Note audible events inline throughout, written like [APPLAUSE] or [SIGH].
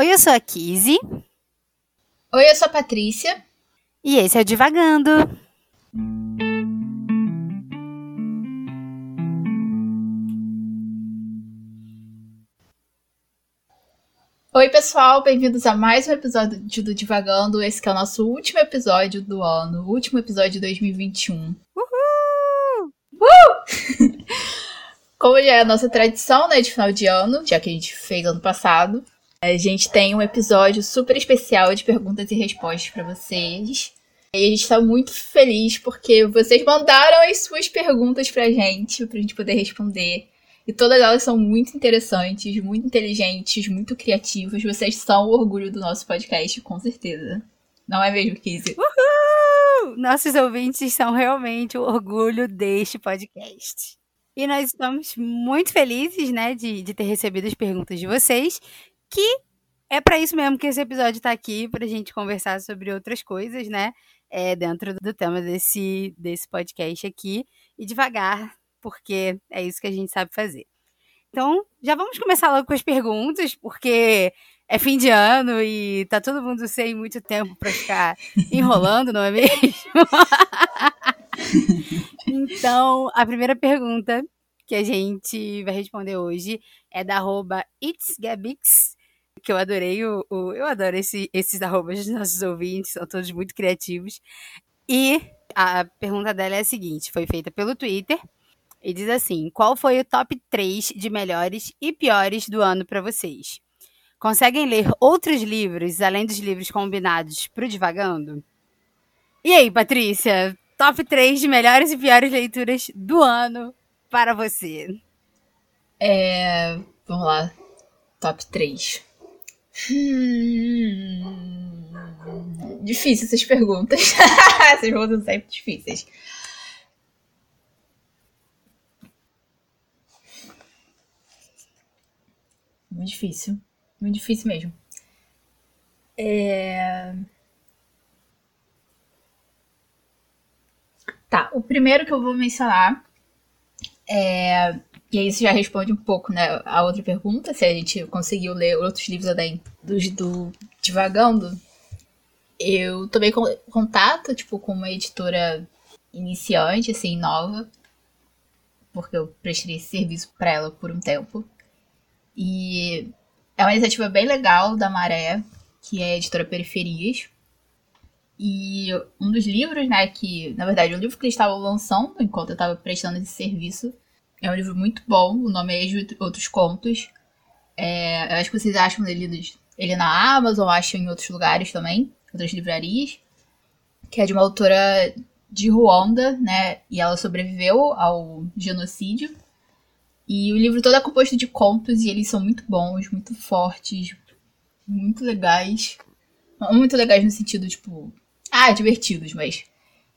Oi, eu sou a Kizzy. Oi, eu sou a Patrícia. E esse é o Divagando. Oi, pessoal, bem-vindos a mais um episódio do Divagando. Esse é o nosso último episódio do ano, último episódio de 2021. Uhul! Uh! [LAUGHS] Como já é a nossa tradição, né, de final de ano, já que a gente fez ano passado, a gente tem um episódio super especial de perguntas e respostas para vocês. E a gente tá muito feliz porque vocês mandaram as suas perguntas pra gente, pra gente poder responder. E todas elas são muito interessantes, muito inteligentes, muito criativas. Vocês são o orgulho do nosso podcast, com certeza. Não é mesmo, Kizzy? Uhul! Nossos ouvintes são realmente o orgulho deste podcast. E nós estamos muito felizes, né, de, de ter recebido as perguntas de vocês, que é para isso mesmo que esse episódio está aqui, para a gente conversar sobre outras coisas, né, é, dentro do tema desse, desse podcast aqui, e devagar, porque é isso que a gente sabe fazer. Então, já vamos começar logo com as perguntas, porque é fim de ano e tá todo mundo sem muito tempo para ficar [LAUGHS] enrolando, não é mesmo? [LAUGHS] então, a primeira pergunta que a gente vai responder hoje é da arroba itsgabix, que eu adorei o, o eu adoro esse, esses arrobas dos nossos ouvintes, são todos muito criativos. E a pergunta dela é a seguinte, foi feita pelo Twitter, e diz assim: "Qual foi o top 3 de melhores e piores do ano para vocês?" Conseguem ler outros livros além dos livros combinados pro Divagando? E aí, Patrícia, top 3 de melhores e piores leituras do ano para você? É. Vamos lá. Top 3. Hum... Difícil essas perguntas. [LAUGHS] essas perguntas são sempre difíceis. Muito difícil. Muito difícil mesmo. É... Tá, o primeiro que eu vou mencionar é... E aí isso já responde um pouco, né, a outra pergunta, se a gente conseguiu ler outros livros além dos do Divagando. Eu tomei contato, tipo, com uma editora iniciante, assim, nova, porque eu prestei esse serviço para ela por um tempo. E é uma iniciativa bem legal da Maré, que é a editora Periferias. E um dos livros, né, que, na verdade, o livro que eles estavam lançando enquanto eu estava prestando esse serviço, é um livro muito bom, o nome é Ex Outros Contos. É, eu acho que vocês acham ele, ele na Amazon, acham em outros lugares também, outras livrarias. Que é de uma autora de Ruanda, né, e ela sobreviveu ao genocídio. E o livro todo é composto de contos e eles são muito bons, muito fortes, muito legais. Muito legais no sentido, tipo, ah, divertidos, mas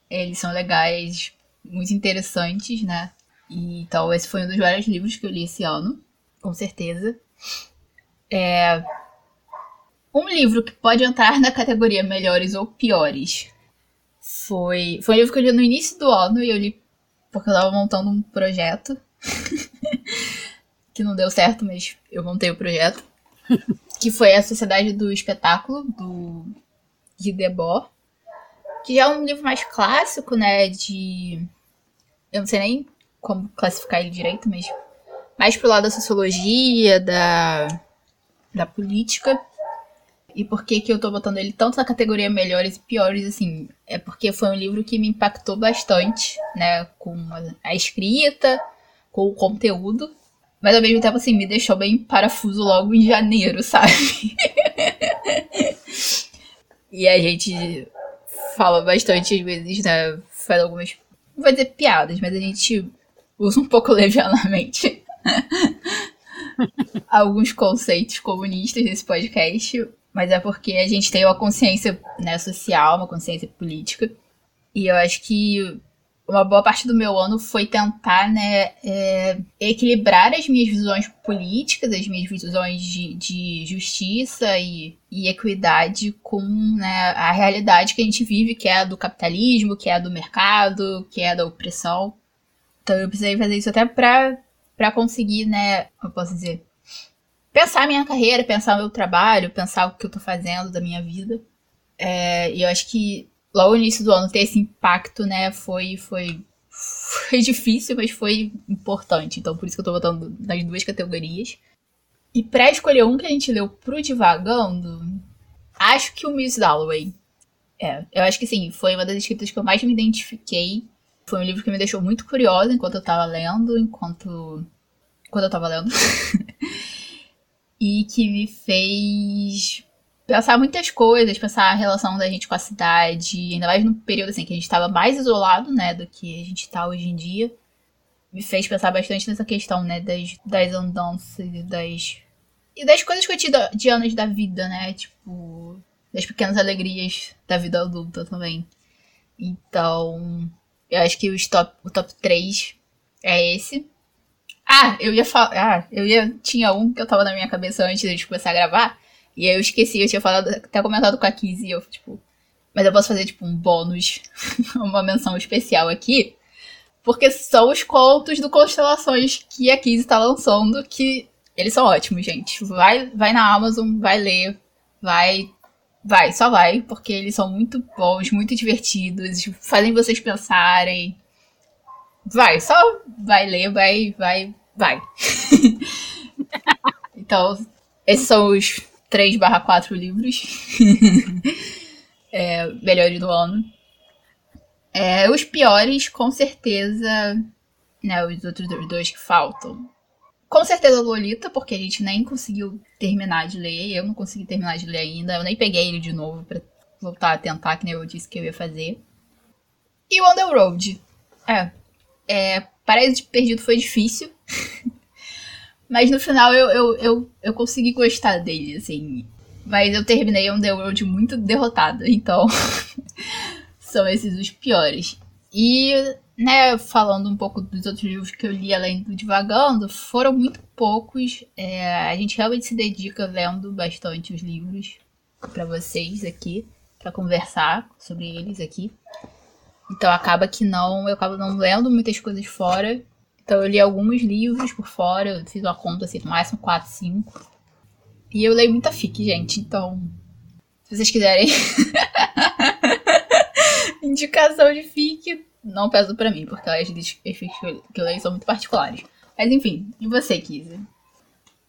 eles são legais, muito interessantes, né? Então, esse foi um dos vários livros que eu li esse ano, com certeza. É... Um livro que pode entrar na categoria melhores ou piores foi, foi um livro que eu li no início do ano e eu li porque eu tava montando um projeto [LAUGHS] que não deu certo, mas eu montei o projeto. [LAUGHS] que foi A Sociedade do Espetáculo, do Guy Debord. Que já é um livro mais clássico, né? De. Eu não sei nem como classificar ele direito, mas. Mais pro lado da sociologia, da. da política. E por que, que eu tô botando ele tanto na categoria melhores e piores, assim? É porque foi um livro que me impactou bastante, né? Com a escrita, com o conteúdo. Mas ao mesmo tempo, assim, me deixou bem parafuso logo em janeiro, [LAUGHS] sabe? e a gente fala bastante, às vezes, né? Faz algumas. Não vou dizer piadas, mas a gente usa um pouco [LAUGHS] levianamente [LAUGHS] alguns conceitos comunistas nesse podcast. Mas é porque a gente tem uma consciência né, social, uma consciência política. E eu acho que uma boa parte do meu ano foi tentar, né, é, equilibrar as minhas visões políticas, as minhas visões de, de justiça e, e, equidade com né, a realidade que a gente vive, que é a do capitalismo, que é a do mercado, que é a da opressão. Então eu precisei fazer isso até pra, pra conseguir, né, eu posso dizer, pensar minha carreira, pensar meu trabalho, pensar o que eu tô fazendo da minha vida. É, e eu acho que logo no início do ano ter esse impacto, né, foi, foi, [LAUGHS] foi difícil, mas foi importante. Então por isso que eu tô botando nas duas categorias. E pra escolher um que a gente leu pro Divagando, acho que o Miss Dalloway. É, eu acho que sim, foi uma das escritas que eu mais me identifiquei. Foi um livro que me deixou muito curiosa enquanto eu tava lendo, enquanto. Quando eu tava lendo. [LAUGHS] e que me fez pensar muitas coisas, pensar a relação da gente com a cidade, ainda mais no período assim que a gente estava mais isolado, né, do que a gente está hoje em dia. Me fez pensar bastante nessa questão, né, das, das andanças e das e das coisas cotidianas da vida, né, tipo das pequenas alegrias da vida adulta também. Então, eu acho que os top, o top 3 é esse. Ah, eu ia falar. Ah, eu ia. Tinha um que eu tava na minha cabeça antes de gente começar a gravar. E aí eu esqueci, eu tinha falado, até comentado com a Kizzy, eu, tipo. Mas eu posso fazer, tipo, um bônus, [LAUGHS] uma menção especial aqui. Porque são os contos do Constelações que a Kizzy tá lançando, que eles são ótimos, gente. Vai, vai na Amazon, vai ler, vai. Vai, só vai, porque eles são muito bons, muito divertidos, fazem vocês pensarem. Vai, só vai ler, vai, vai, vai. [LAUGHS] então, esses são os 3 barra 4 livros. [LAUGHS] é, melhores do ano. É, os piores, com certeza, né, os outros dois que faltam. Com certeza Lolita, porque a gente nem conseguiu terminar de ler. Eu não consegui terminar de ler ainda. Eu nem peguei ele de novo para voltar a tentar, que nem eu disse que eu ia fazer. E o Road. É. é Paraíso Perdido foi difícil. [LAUGHS] Mas no final eu, eu, eu, eu consegui gostar dele, assim. Mas eu terminei um The World muito derrotada, então [LAUGHS] são esses os piores. E, né, falando um pouco dos outros livros que eu li além do Divagando, foram muito poucos. É, a gente realmente se dedica lendo bastante os livros para vocês aqui, para conversar sobre eles aqui. Então acaba que não, eu acabo não lendo muitas coisas fora então eu li alguns livros por fora, fiz uma conta assim, no máximo 4, 5. E eu leio muita fic, gente, então. Se vocês quiserem [LAUGHS] indicação de fic, não peso pra mim, porque as fics que eu leio são muito particulares. Mas enfim, e você, Kizzy?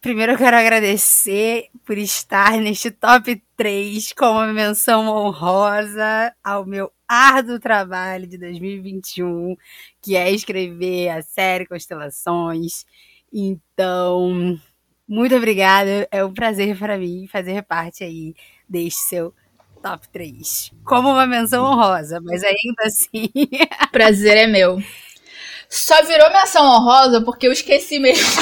Primeiro eu quero agradecer por estar neste top 3 com uma menção honrosa ao meu árduo trabalho de 2021, que é escrever a série Constelações. Então, muito obrigada. É um prazer para mim fazer parte aí deste seu top 3. Como uma menção honrosa, mas ainda assim. [LAUGHS] Prazer é meu. Só virou menção honrosa porque eu esqueci mesmo [LAUGHS]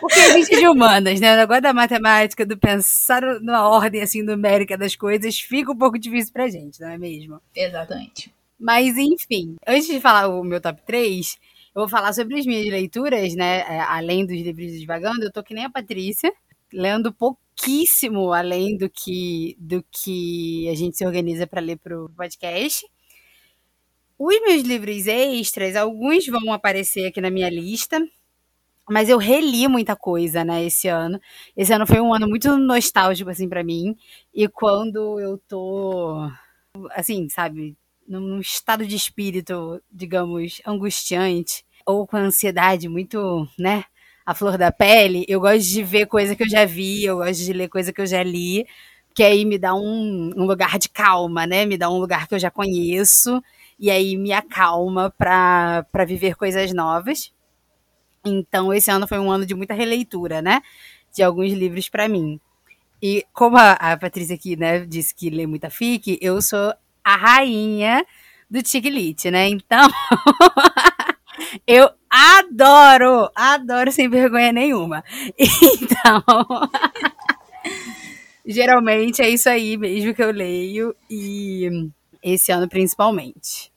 Porque a gente é de humanas, né? O negócio da matemática, do pensar na ordem assim numérica das coisas, fica um pouco difícil pra gente, não é mesmo? Exatamente. Mas, enfim, antes de falar o meu top 3, eu vou falar sobre as minhas leituras, né? É, além dos livros Devagando, eu tô que nem a Patrícia, lendo pouquíssimo além do que, do que a gente se organiza para ler pro podcast. Os meus livros extras, alguns vão aparecer aqui na minha lista, mas eu reli muita coisa, né, esse ano. Esse ano foi um ano muito nostálgico, assim, para mim. E quando eu tô, assim, sabe, num estado de espírito, digamos, angustiante, ou com ansiedade muito, né, a flor da pele, eu gosto de ver coisa que eu já vi, eu gosto de ler coisa que eu já li, que aí me dá um, um lugar de calma, né, me dá um lugar que eu já conheço e aí me acalma para viver coisas novas. Então, esse ano foi um ano de muita releitura, né? De alguns livros para mim. E como a, a Patrícia aqui, né, disse que lê muita fic, eu sou a rainha do Tiglite, né? Então, [LAUGHS] eu adoro, adoro sem vergonha nenhuma. [LAUGHS] Então, [LAUGHS] geralmente é isso aí mesmo que eu leio e esse ano principalmente.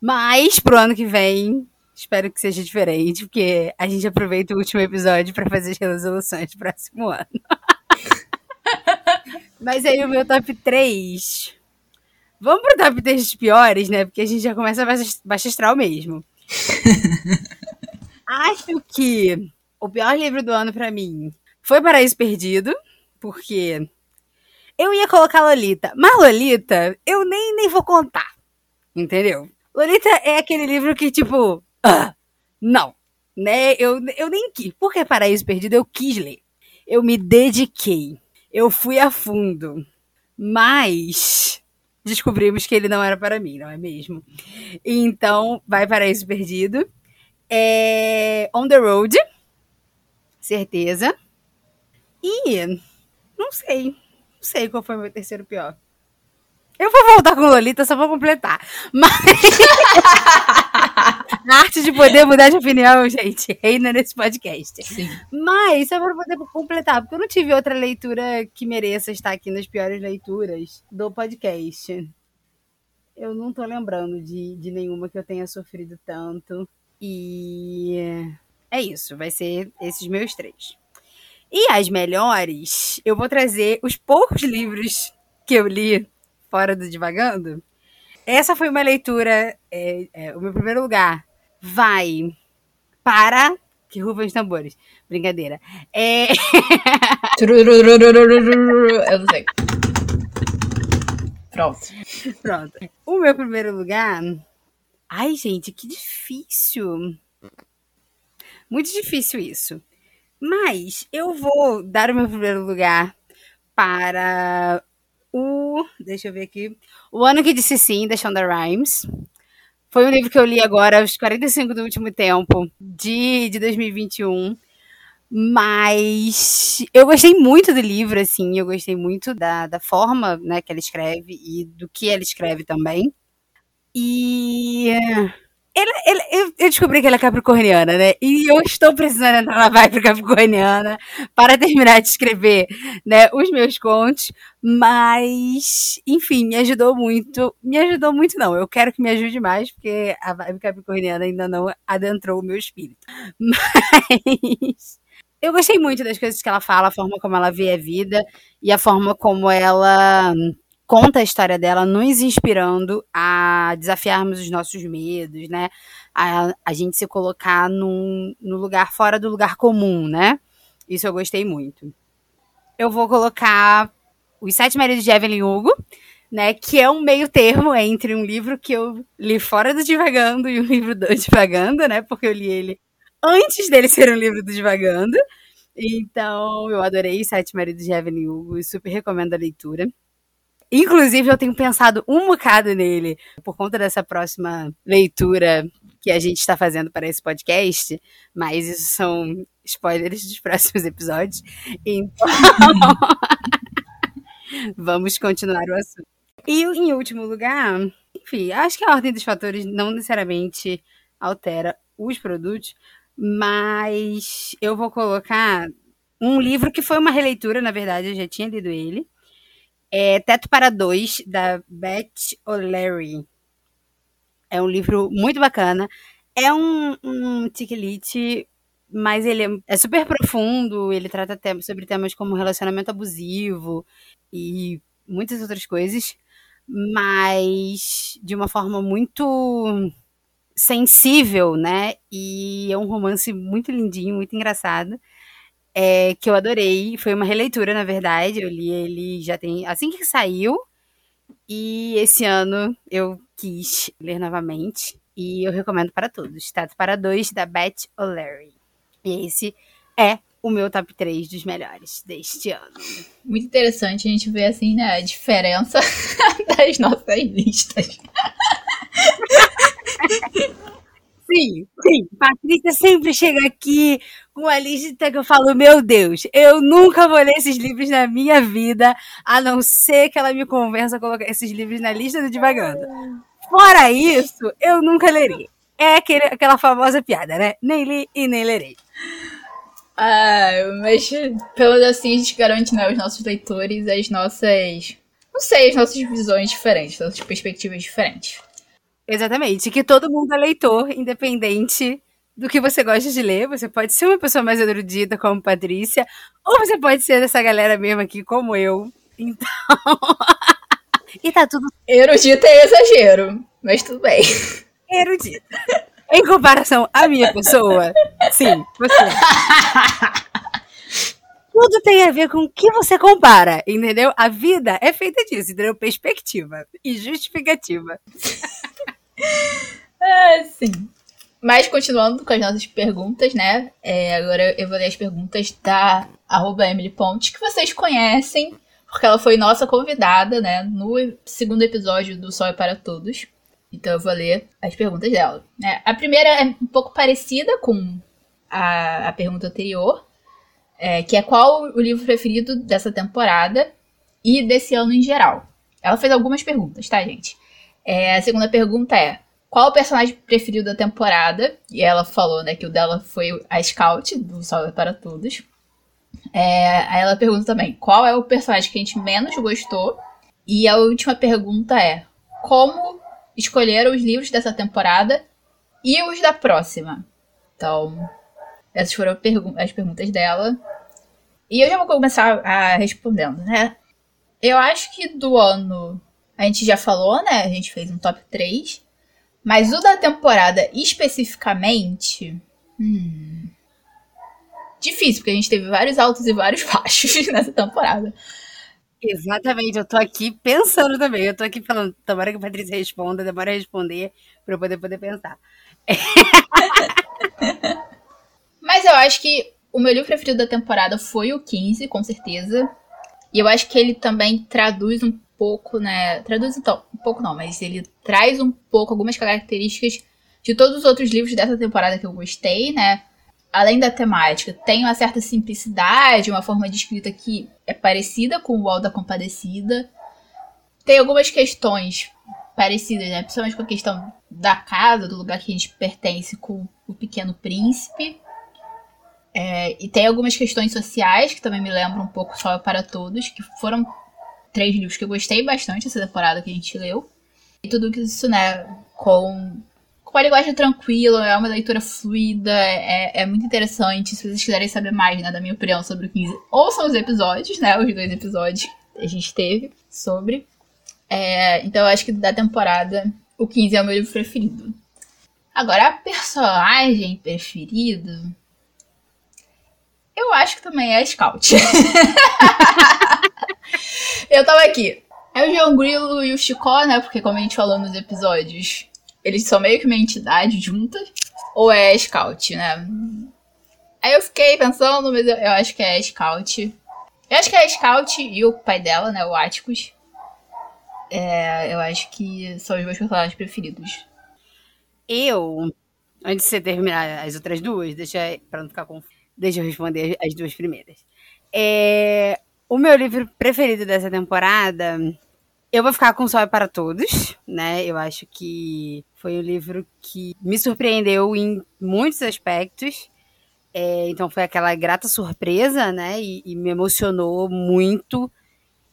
Mas pro ano que vem, espero que seja diferente, porque a gente aproveita o último episódio para fazer as resoluções do próximo ano. [LAUGHS] Mas aí o meu top 3. Vamos pro top 3 dos piores, né? Porque a gente já começa baixa astral mesmo. Acho que o pior livro do ano para mim foi Paraíso Perdido, porque eu ia colocar Lolita, mas Lolita eu nem, nem vou contar, entendeu? Lolita é aquele livro que, tipo, ah, não, né? Eu, eu nem quis. Porque Paraíso Perdido eu quis ler. Eu me dediquei. Eu fui a fundo. Mas descobrimos que ele não era para mim, não é mesmo? Então, vai Paraíso Perdido. É On the Road. Certeza. E não sei. Não sei qual foi o meu terceiro pior. Eu vou voltar com Lolita só pra completar. Mas. [LAUGHS] A arte de poder mudar de opinião, gente, reina nesse podcast. Sim. Mas, só pra poder completar, porque eu não tive outra leitura que mereça estar aqui nas piores leituras do podcast. Eu não tô lembrando de, de nenhuma que eu tenha sofrido tanto. E é isso, vai ser esses meus três. E as melhores, eu vou trazer os poucos livros que eu li fora do Divagando. Essa foi uma leitura, é, é, o meu primeiro lugar vai para. Que rufam os tambores. Brincadeira. É. [LAUGHS] Eu não sei. Pronto. Pronto. O meu primeiro lugar. Ai, gente, que difícil. Muito difícil isso. Mas eu vou dar o meu primeiro lugar para o. Deixa eu ver aqui. O Ano que Disse Sim, da Shonda Rhimes. Foi um livro que eu li agora, aos 45 do último tempo, de, de 2021. Mas eu gostei muito do livro, assim, eu gostei muito da, da forma né, que ela escreve e do que ela escreve também. E ele, ele, eu, descobri que ela é capricorniana, né? E eu estou precisando entrar na vibe capricorniana para terminar de escrever né, os meus contos. Mas, enfim, me ajudou muito. Me ajudou muito, não. Eu quero que me ajude mais, porque a vibe capricorniana ainda não adentrou o meu espírito. [LAUGHS] Mas. Eu gostei muito das coisas que ela fala, a forma como ela vê a vida e a forma como ela conta a história dela, nos inspirando a desafiarmos os nossos medos, né? A, a gente se colocar num, no lugar fora do lugar comum, né? Isso eu gostei muito. Eu vou colocar Os Sete Maridos de Evelyn Hugo, né? Que é um meio termo entre um livro que eu li fora do Divagando e um livro do Divagando, né? Porque eu li ele antes dele ser um livro do Divagando. Então, eu adorei Sete Maridos de Evelyn Hugo e super recomendo a leitura. Inclusive, eu tenho pensado um bocado nele por conta dessa próxima leitura que a gente está fazendo para esse podcast, mas isso são spoilers dos próximos episódios. Então, [LAUGHS] vamos continuar o assunto. E em último lugar, enfim, acho que a ordem dos fatores não necessariamente altera os produtos, mas eu vou colocar um livro que foi uma releitura, na verdade, eu já tinha lido ele, é Teto para Dois, da Beth O'Leary. É um livro muito bacana. É um, um tiquelite, mas ele é, é, super profundo. Ele trata tem, sobre temas como relacionamento abusivo e muitas outras coisas, mas de uma forma muito sensível, né? E é um romance muito lindinho, muito engraçado é, que eu adorei. Foi uma releitura, na verdade. Eu li ele já tem. Assim que saiu. E esse ano eu quis ler novamente. E eu recomendo para todos. Tato para dois, da Beth O'Leary. E esse é o meu top 3 dos melhores deste ano. Muito interessante a gente ver assim, né, a diferença [LAUGHS] das nossas listas. [LAUGHS] Sim, sim. Patrícia sempre chega aqui com a lista que eu falo, meu Deus, eu nunca vou ler esses livros na minha vida, a não ser que ela me convença a colocar esses livros na lista do Divagando. Fora isso, eu nunca lerei. É aquele, aquela famosa piada, né? Nem li e nem lerei. Ah, mas pelo menos assim a gente garante né, aos nossos leitores as nossas. Não sei, as nossas visões diferentes, as nossas perspectivas diferentes. Exatamente, que todo mundo é leitor, independente do que você gosta de ler. Você pode ser uma pessoa mais erudita, como Patrícia, ou você pode ser dessa galera mesmo aqui, como eu. Então. [LAUGHS] e tá tudo. Erudita é exagero, mas tudo bem. Erudita. Em comparação à minha pessoa, sim, você. Tudo tem a ver com o que você compara, entendeu? A vida é feita disso, entendeu? Perspectiva e justificativa. É, sim. Mas continuando com as nossas perguntas, né? É, agora eu vou ler as perguntas da arroba Emily Ponte, que vocês conhecem, porque ela foi nossa convidada, né? No segundo episódio do Sol é para Todos. Então eu vou ler as perguntas dela. Né? A primeira é um pouco parecida com a, a pergunta anterior, é, que é qual o livro preferido dessa temporada e desse ano em geral. Ela fez algumas perguntas, tá, gente? É, a segunda pergunta é qual o personagem preferido da temporada? E ela falou, né, que o dela foi a Scout, do Salve para Todos. É, aí ela pergunta também, qual é o personagem que a gente menos gostou? E a última pergunta é, como escolheram os livros dessa temporada e os da próxima? Então, essas foram as perguntas dela. E eu já vou começar a respondendo, né? Eu acho que do ano a gente já falou, né? A gente fez um top 3. Mas o da temporada especificamente. Hum, difícil, porque a gente teve vários altos e vários [LAUGHS] baixos nessa temporada. Exatamente, eu tô aqui pensando também. Eu tô aqui falando, tomara que a Patrícia responda, demora a responder para eu poder poder pensar. [LAUGHS] Mas eu acho que o meu livro preferido da temporada foi o 15, com certeza. E eu acho que ele também traduz um pouco, né? Traduz então, um pouco não, mas ele traz um pouco algumas características de todos os outros livros dessa temporada que eu gostei, né? Além da temática, tem uma certa simplicidade, uma forma de escrita que é parecida com o Alda da Compadecida. Tem algumas questões parecidas, né? Principalmente com a questão da casa, do lugar que a gente pertence com o Pequeno Príncipe. É, e tem algumas questões sociais que também me lembram um pouco só para todos, que foram três livros que eu gostei bastante essa temporada que a gente leu. E tudo isso, né, com, com uma linguagem tranquila, é uma leitura fluida, é, é muito interessante. Se vocês quiserem saber mais, né, da minha opinião sobre o 15, ouçam os episódios, né, os dois episódios que a gente teve sobre. É, então eu acho que da temporada, o 15 é o meu livro preferido. Agora, a personagem preferido. Eu acho que também é a Scout. [LAUGHS] [LAUGHS] eu tava aqui. É o João Grilo e o Chicó, né? Porque como a gente falou nos episódios, eles são meio que uma entidade junta. Ou é Scout, né? Aí eu fiquei pensando, mas eu, acho que é Scout. Eu acho que é Scout e o pai dela, né? O Atticus. É, eu acho que são os meus personagens preferidos. Eu, antes de você terminar as outras duas, deixa pra não ficar confuso, deixa eu responder as duas primeiras. É, o meu livro preferido dessa temporada, eu vou ficar com Sol é para Todos, né? Eu acho que foi um livro que me surpreendeu em muitos aspectos. É, então foi aquela grata surpresa, né? E, e, me emocionou muito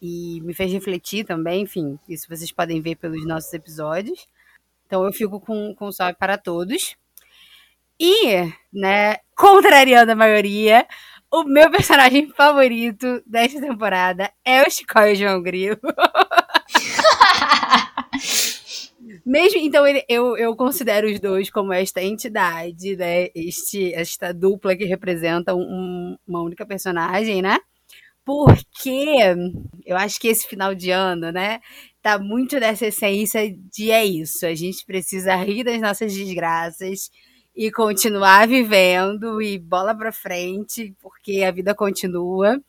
e me fez refletir também. Enfim, isso vocês podem ver pelos nossos episódios. Então eu fico com, com Sol é para Todos. E, né, contrariando a maioria, o meu personagem favorito desta temporada é o Chico e o João Grilo. [LAUGHS] Mesmo, então, ele, eu, eu considero os dois como esta entidade, né? Este, esta dupla que representa um, uma única personagem, né? Porque eu acho que esse final de ano, né? Tá muito dessa essência de é isso. A gente precisa rir das nossas desgraças e continuar vivendo e bola para frente, porque a vida continua.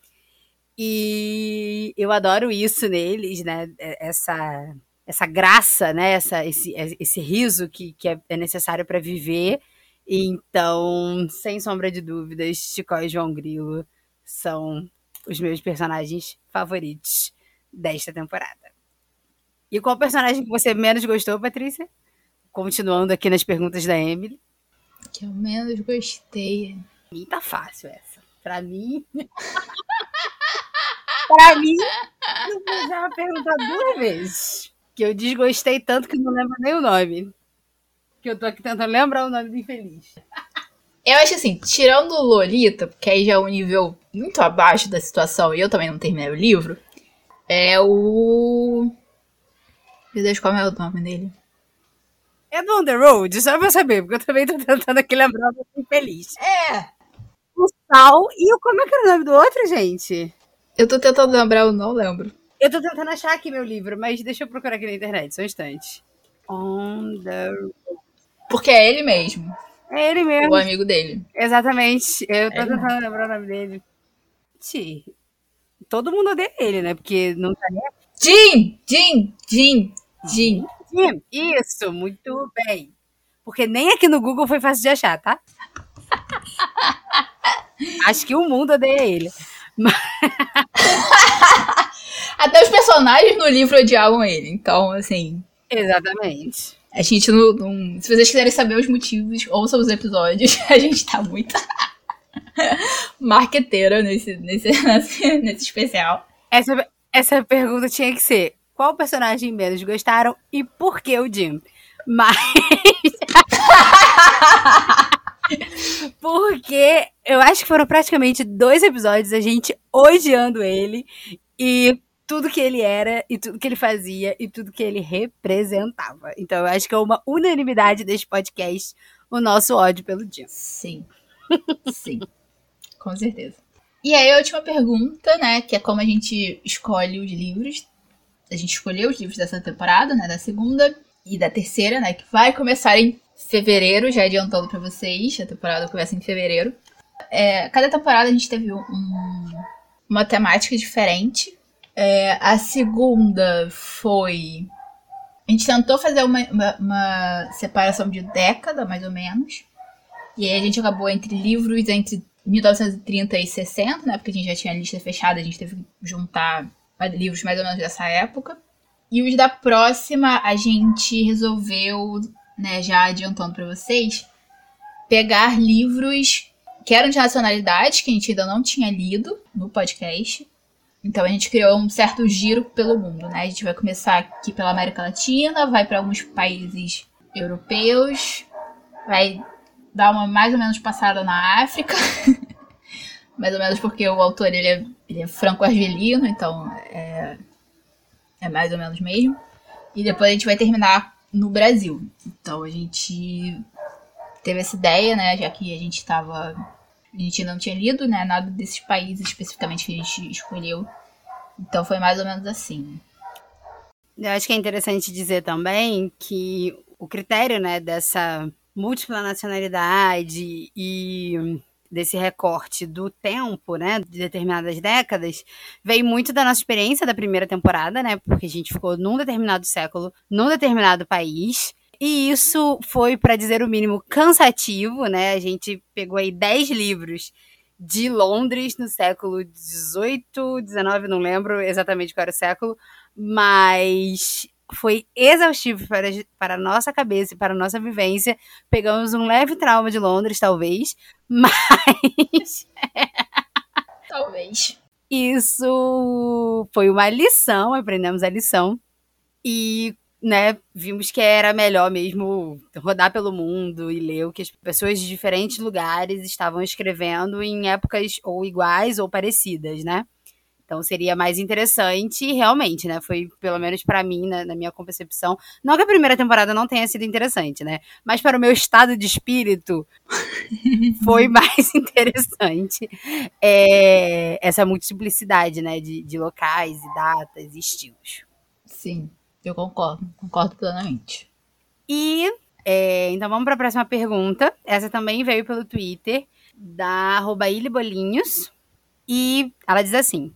E eu adoro isso neles, né? É, essa essa graça, né? Essa, esse, esse riso que, que é, é necessário para viver. Então, sem sombra de dúvidas, Chicó e João Grilo são os meus personagens favoritos desta temporada. E qual personagem que você menos gostou, Patrícia? Continuando aqui nas perguntas da Emily que eu menos gostei. E tá fácil essa. Pra mim. [LAUGHS] pra mim, você já perguntar duas vezes. Que eu desgostei tanto que não lembro nem o nome. Que eu tô aqui tentando lembrar o nome do infeliz. Eu acho assim, tirando o Lolita, porque aí já é um nível muito abaixo da situação e eu também não terminei o livro, é o. Meu Deus, qual é o nome dele? É do On The Road? Só pra saber, porque eu também tô tentando aqui lembrar, eu tô feliz. É. O Sal e o... Como é que era o nome do outro, gente? Eu tô tentando lembrar, eu não lembro. Eu tô tentando achar aqui meu livro, mas deixa eu procurar aqui na internet, só um instante. On The Road. Porque é ele mesmo. É ele mesmo. O amigo dele. Exatamente. Eu tô É ele tentando lembrar o nome dele. Ti. Todo mundo odeia ele, né? Porque não tá nem Jim! Jim! Jim! Jim! Aqui. Isso, muito bem. Porque nem aqui no Google foi fácil de achar, tá? [LAUGHS] Acho que o mundo odeia ele. [LAUGHS] Até os personagens no livro odiavam ele. Então, assim, Exatamente. a gente não, não- Se vocês quiserem saber os motivos, ouçam os episódios. [LAUGHS] A gente tá muito marqueteira nesse, nesse, nesse, nesse especial. Essa, essa pergunta tinha que ser: qual personagem menos gostaram e por que o Jim? Mas. [LAUGHS] Porque eu acho que foram praticamente dois episódios a gente odiando ele e tudo que ele era e tudo que ele fazia e tudo que ele representava. Então eu acho que é uma unanimidade desse podcast o nosso ódio pelo Jim. Sim. [LAUGHS] Sim. Com certeza. E aí, a última pergunta, né? Que é como a gente escolhe os livros. A gente escolheu os livros dessa temporada, né? Da segunda e da terceira, né? Que vai começar em fevereiro, já adiantando pra vocês. A temporada começa em fevereiro. É, cada temporada a gente teve um- uma temática diferente. É, a segunda foi. A gente tentou fazer uma, uma- uma separação de década, mais ou menos. E aí a gente acabou entre livros entre 1930 e 60, né? Porque a gente já tinha a lista fechada, a gente teve que juntar livros mais ou menos dessa época. E os da próxima a gente resolveu, né, já adiantando pra vocês, pegar livros que eram de nacionalidades que a gente ainda não tinha lido no podcast. Então a gente criou um certo giro pelo mundo, né? A gente vai começar aqui pela América Latina, vai para alguns países europeus, vai dar uma mais ou menos passada na África. [LAUGHS] mais ou menos porque o autor ele é, ele é franco-argelino, então é, é mais ou menos mesmo. E depois a gente vai terminar no Brasil. Então a gente teve essa ideia, né? Já que a gente estava. A gente não tinha lido, né? Nada desses países especificamente que a gente escolheu. Então foi mais ou menos assim. Eu acho que é interessante dizer também que o critério, né, dessa múltipla nacionalidade e desse recorte do tempo, né, de determinadas décadas, veio muito da nossa experiência da primeira temporada, né, porque a gente ficou num determinado século, num determinado país, e isso foi, para dizer o mínimo, cansativo, né, a gente pegou aí 10 livros de Londres no século 18, 19, não lembro exatamente qual era o século, mas foi exaustivo para, para a nossa cabeça e para a nossa vivência. Pegamos um leve trauma de Londres, talvez, [LAUGHS] mas [LAUGHS] Talvez. isso foi uma lição, aprendemos a lição e, né, vimos que era melhor mesmo rodar pelo mundo e ler o que as pessoas de diferentes lugares estavam escrevendo em épocas ou iguais ou parecidas, né? Então seria mais interessante realmente, né? Foi, pelo menos pra mim, na, na minha concepção. Não que a primeira temporada não tenha sido interessante, né? Mas para o meu estado de espírito, [LAUGHS] foi mais [LAUGHS] interessante é, essa multiplicidade, né? De, de locais e datas e estilos. Sim, eu concordo. Concordo plenamente. E é, então vamos para a próxima pergunta. Essa também veio pelo Twitter da arroba Illy Bolinhos. E ela diz assim: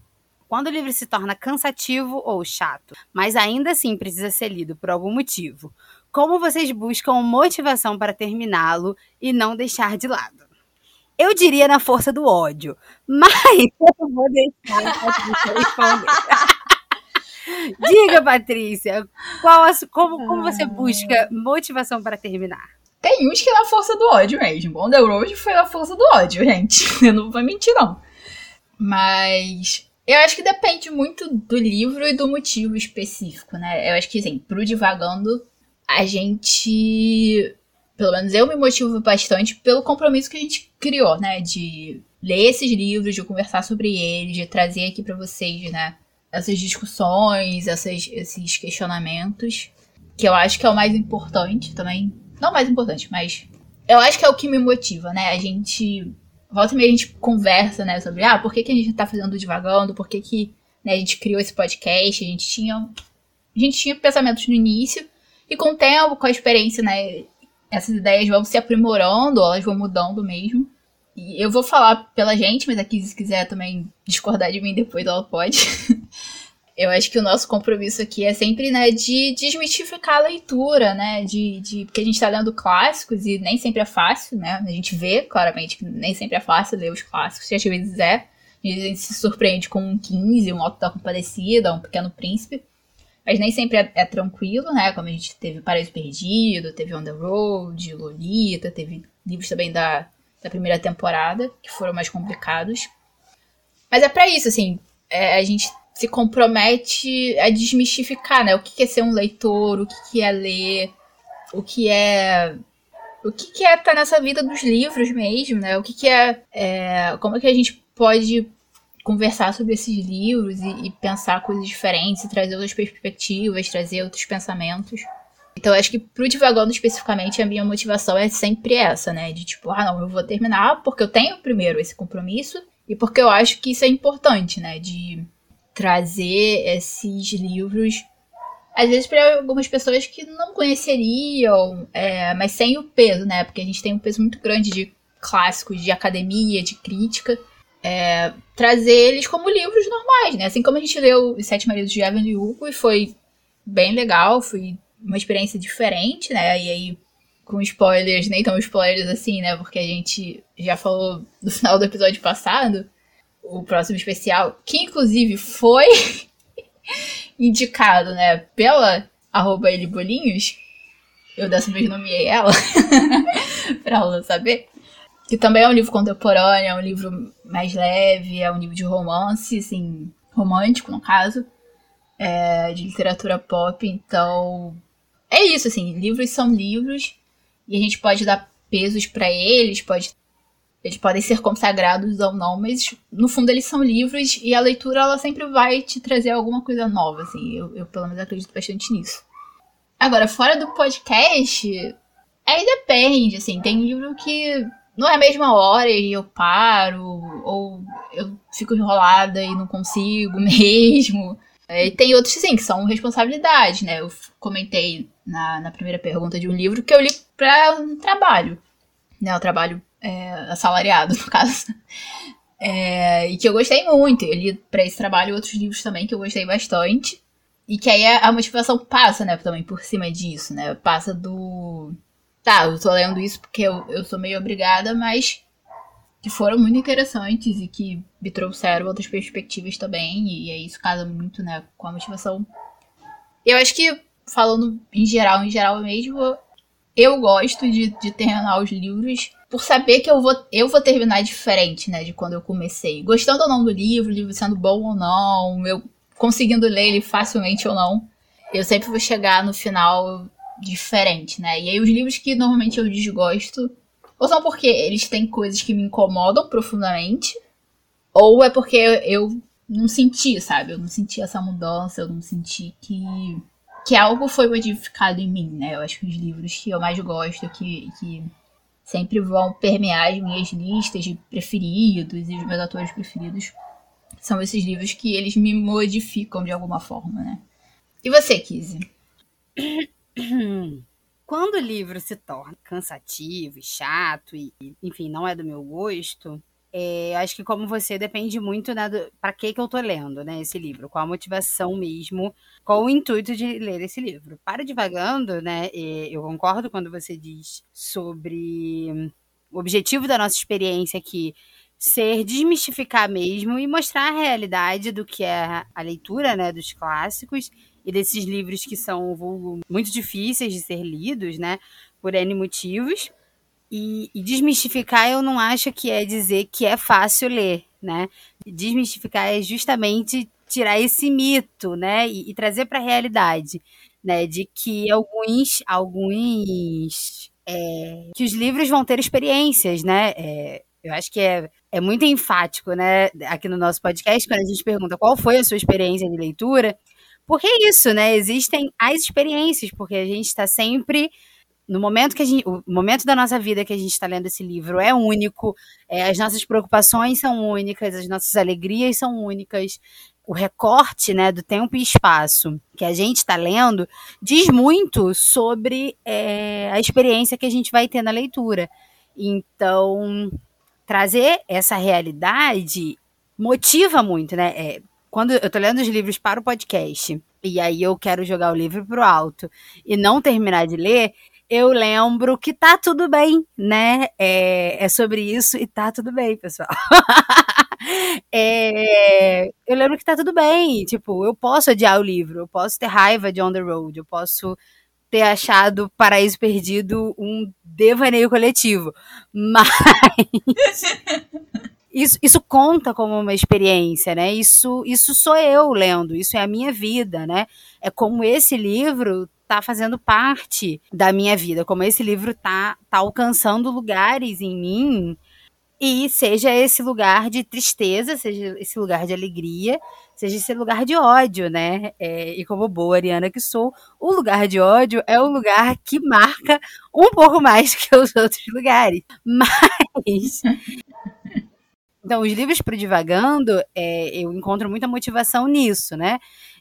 quando o livro se torna cansativo ou chato, mas ainda assim precisa ser lido por algum motivo, como vocês buscam motivação para terminá-lo e não deixar de lado? Eu diria na força do ódio, [LAUGHS] mas eu vou deixar a responder. [LAUGHS] Diga, Patrícia, qual a como, como você busca motivação para terminar? Tem uns que é na força do ódio mesmo. On the Road foi na força do ódio, gente. [LAUGHS] Eu não vou mentir, não. Mas eu acho que depende muito do livro e do motivo específico, né? Eu acho que, assim, pro Divagando, a gente. Pelo menos eu me motivo bastante pelo compromisso que a gente criou, né? De ler esses livros, de conversar sobre eles, de trazer aqui pra vocês, né? Essas discussões, essas, esses questionamentos que eu acho que é o mais importante também. Não mais importante, mas eu acho que é o que me motiva, né? A gente. Volta e meia a gente conversa, né? Sobre ah, por que, que a gente tá fazendo devagando, por que, que né, a gente criou esse podcast, a gente tinha. A gente tinha pensamentos no início, e com o tempo, com a experiência, né? Essas ideias vão se aprimorando, elas vão mudando mesmo. E eu vou falar pela gente, mas aqui se quiser também discordar de mim depois, ela pode. [LAUGHS] eu acho que o nosso compromisso aqui é sempre, né, de desmistificar a leitura, né, de, de porque a gente está lendo clássicos e nem sempre é fácil, né, a gente vê claramente que nem sempre é fácil ler os clássicos, e às vezes é, a gente se surpreende com um 15, um Auto da Compadecida, um Pequeno Príncipe, mas nem sempre é, é, tranquilo, né, como a gente teve Paraíso Perdido, teve On The Road, Lolita, teve livros também da, da primeira temporada, que foram mais complicados, mas é para isso, assim, é, a gente se compromete a desmistificar, né? O que é ser um leitor, o que é ler, o que é o que, é estar nessa vida dos livros mesmo, né? O que, é, é, Como é que a gente pode conversar sobre esses livros e, e, pensar coisas diferentes, trazer outras perspectivas, trazer outros pensamentos. Então, acho que pro Divagando especificamente, a minha motivação é sempre essa, né? De tipo, ah, não, eu vou terminar porque eu tenho primeiro esse compromisso e porque eu acho que isso é importante, né? De trazer esses livros, às vezes para algumas pessoas que não conheceriam, é, mas sem o peso, né? Porque a gente tem um peso muito grande de clássicos, de academia, de crítica. É, trazer eles como livros normais, né? Assim como a gente leu Os Sete Maridos de Evelyn Hugo e foi bem legal, foi uma experiência diferente, né? E aí, com spoilers, nem tão spoilers assim, né? Porque a gente já falou no final do episódio passado, o próximo especial, que inclusive foi [LAUGHS] indicado, né, pela arroba ele bolinhos. Eu dessa vez nomeei ela, [LAUGHS] pra ela saber. Que também é um livro contemporâneo, é um livro mais leve, é um livro de romance, assim, romântico no caso, é, de literatura pop. Então, é isso, assim, livros são livros e a gente pode dar pesos para eles, pode eles podem ser consagrados ou não, mas no fundo eles são livros e a leitura ela sempre vai te trazer alguma coisa nova, assim. Eu, eu pelo menos acredito bastante nisso. Agora, fora do podcast, aí depende, assim. Tem livro que não é a mesma hora e eu paro, ou eu fico enrolada e não consigo [LAUGHS] mesmo. E tem outros, sim, que são responsabilidade, né? Eu comentei na, na primeira pergunta de um livro que eu li para um trabalho. Né, o trabalho é, assalariado, [LAUGHS] no caso. É, e que eu gostei muito. Eu li pra esse trabalho outros livros também que eu gostei bastante. E que aí a, a motivação passa, né, também por cima disso, né? Passa do. Tá, eu tô lendo isso porque eu, eu sou meio obrigada, mas que foram muito interessantes e que me trouxeram outras perspectivas também. E aí isso casa muito, né, com a motivação. Eu acho que, falando em geral, em geral mesmo, eu gosto de, de terminar os livros por saber que eu vou, eu vou terminar diferente, né, de quando eu comecei. Gostando ou não do livro, o livro sendo bom ou não, eu conseguindo ler ele facilmente ou não, eu sempre vou chegar no final diferente, né? E aí os livros que normalmente eu desgosto, ou são porque eles têm coisas que me incomodam profundamente, ou é porque eu não senti, sabe? Eu não senti essa mudança, eu não senti que que algo foi modificado em mim, né? Eu acho que os livros que eu mais gosto, que, que sempre vão permear as minhas listas de preferidos e os meus atores preferidos. São esses livros que eles me modificam de alguma forma, né? E você, Kizzy? [COUGHS] Quando o livro se torna cansativo e chato e, enfim, não é do meu gosto, é, acho que como você depende muito né, para que que eu tô lendo, né, esse livro, qual a motivação mesmo, qual o intuito de ler esse livro. Para divagando, né, eu concordo quando você diz sobre o objetivo da nossa experiência aqui ser desmistificar mesmo e mostrar a realidade do que é a leitura, né, dos clássicos e desses livros que são muito difíceis de ser lidos, né, por N motivos. E, e, desmistificar eu não acho que é dizer que é fácil ler, né? Desmistificar é justamente tirar esse mito, né? E, e trazer para a realidade, né? De que alguns, alguns, é, que os livros vão ter experiências, né? É, eu acho que é, é muito enfático, né? Aqui no nosso podcast, quando a gente pergunta qual foi a sua experiência de leitura, Porque é isso, né? Existem as experiências, porque a gente está sempre no momento que a gente, o momento da nossa vida que a gente está lendo esse livro é único, é, as nossas preocupações são únicas, as nossas alegrias são únicas, o recorte né, do tempo e espaço que a gente está lendo diz muito sobre é, a experiência que a gente vai ter na leitura. Então, trazer essa realidade motiva muito, né? É, quando eu tô lendo os livros para o podcast e aí eu quero jogar o livro pro alto e não terminar de ler, eu lembro que tá tudo bem, né? É, é sobre isso e tá tudo bem, pessoal. [LAUGHS] é, eu lembro que tá tudo bem. Tipo, eu posso odiar o livro, eu posso ter raiva de On the Road, eu posso ter achado Paraíso Perdido um devaneio coletivo. [LAUGHS] Mas. Isso, isso conta como uma experiência, né? Isso, isso sou eu lendo, isso é a minha vida, né? É como esse livro tá fazendo parte da minha vida, como esse livro tá, tá alcançando lugares em mim e seja esse lugar de tristeza, seja esse lugar de alegria, seja esse lugar de ódio, né? É, e como boa Ariana que sou, o lugar de ódio é o lugar que marca um pouco mais [LAUGHS] que os outros lugares. Mas. Então, os livros pro Divagando, é, eu encontro muita motivação nisso, né?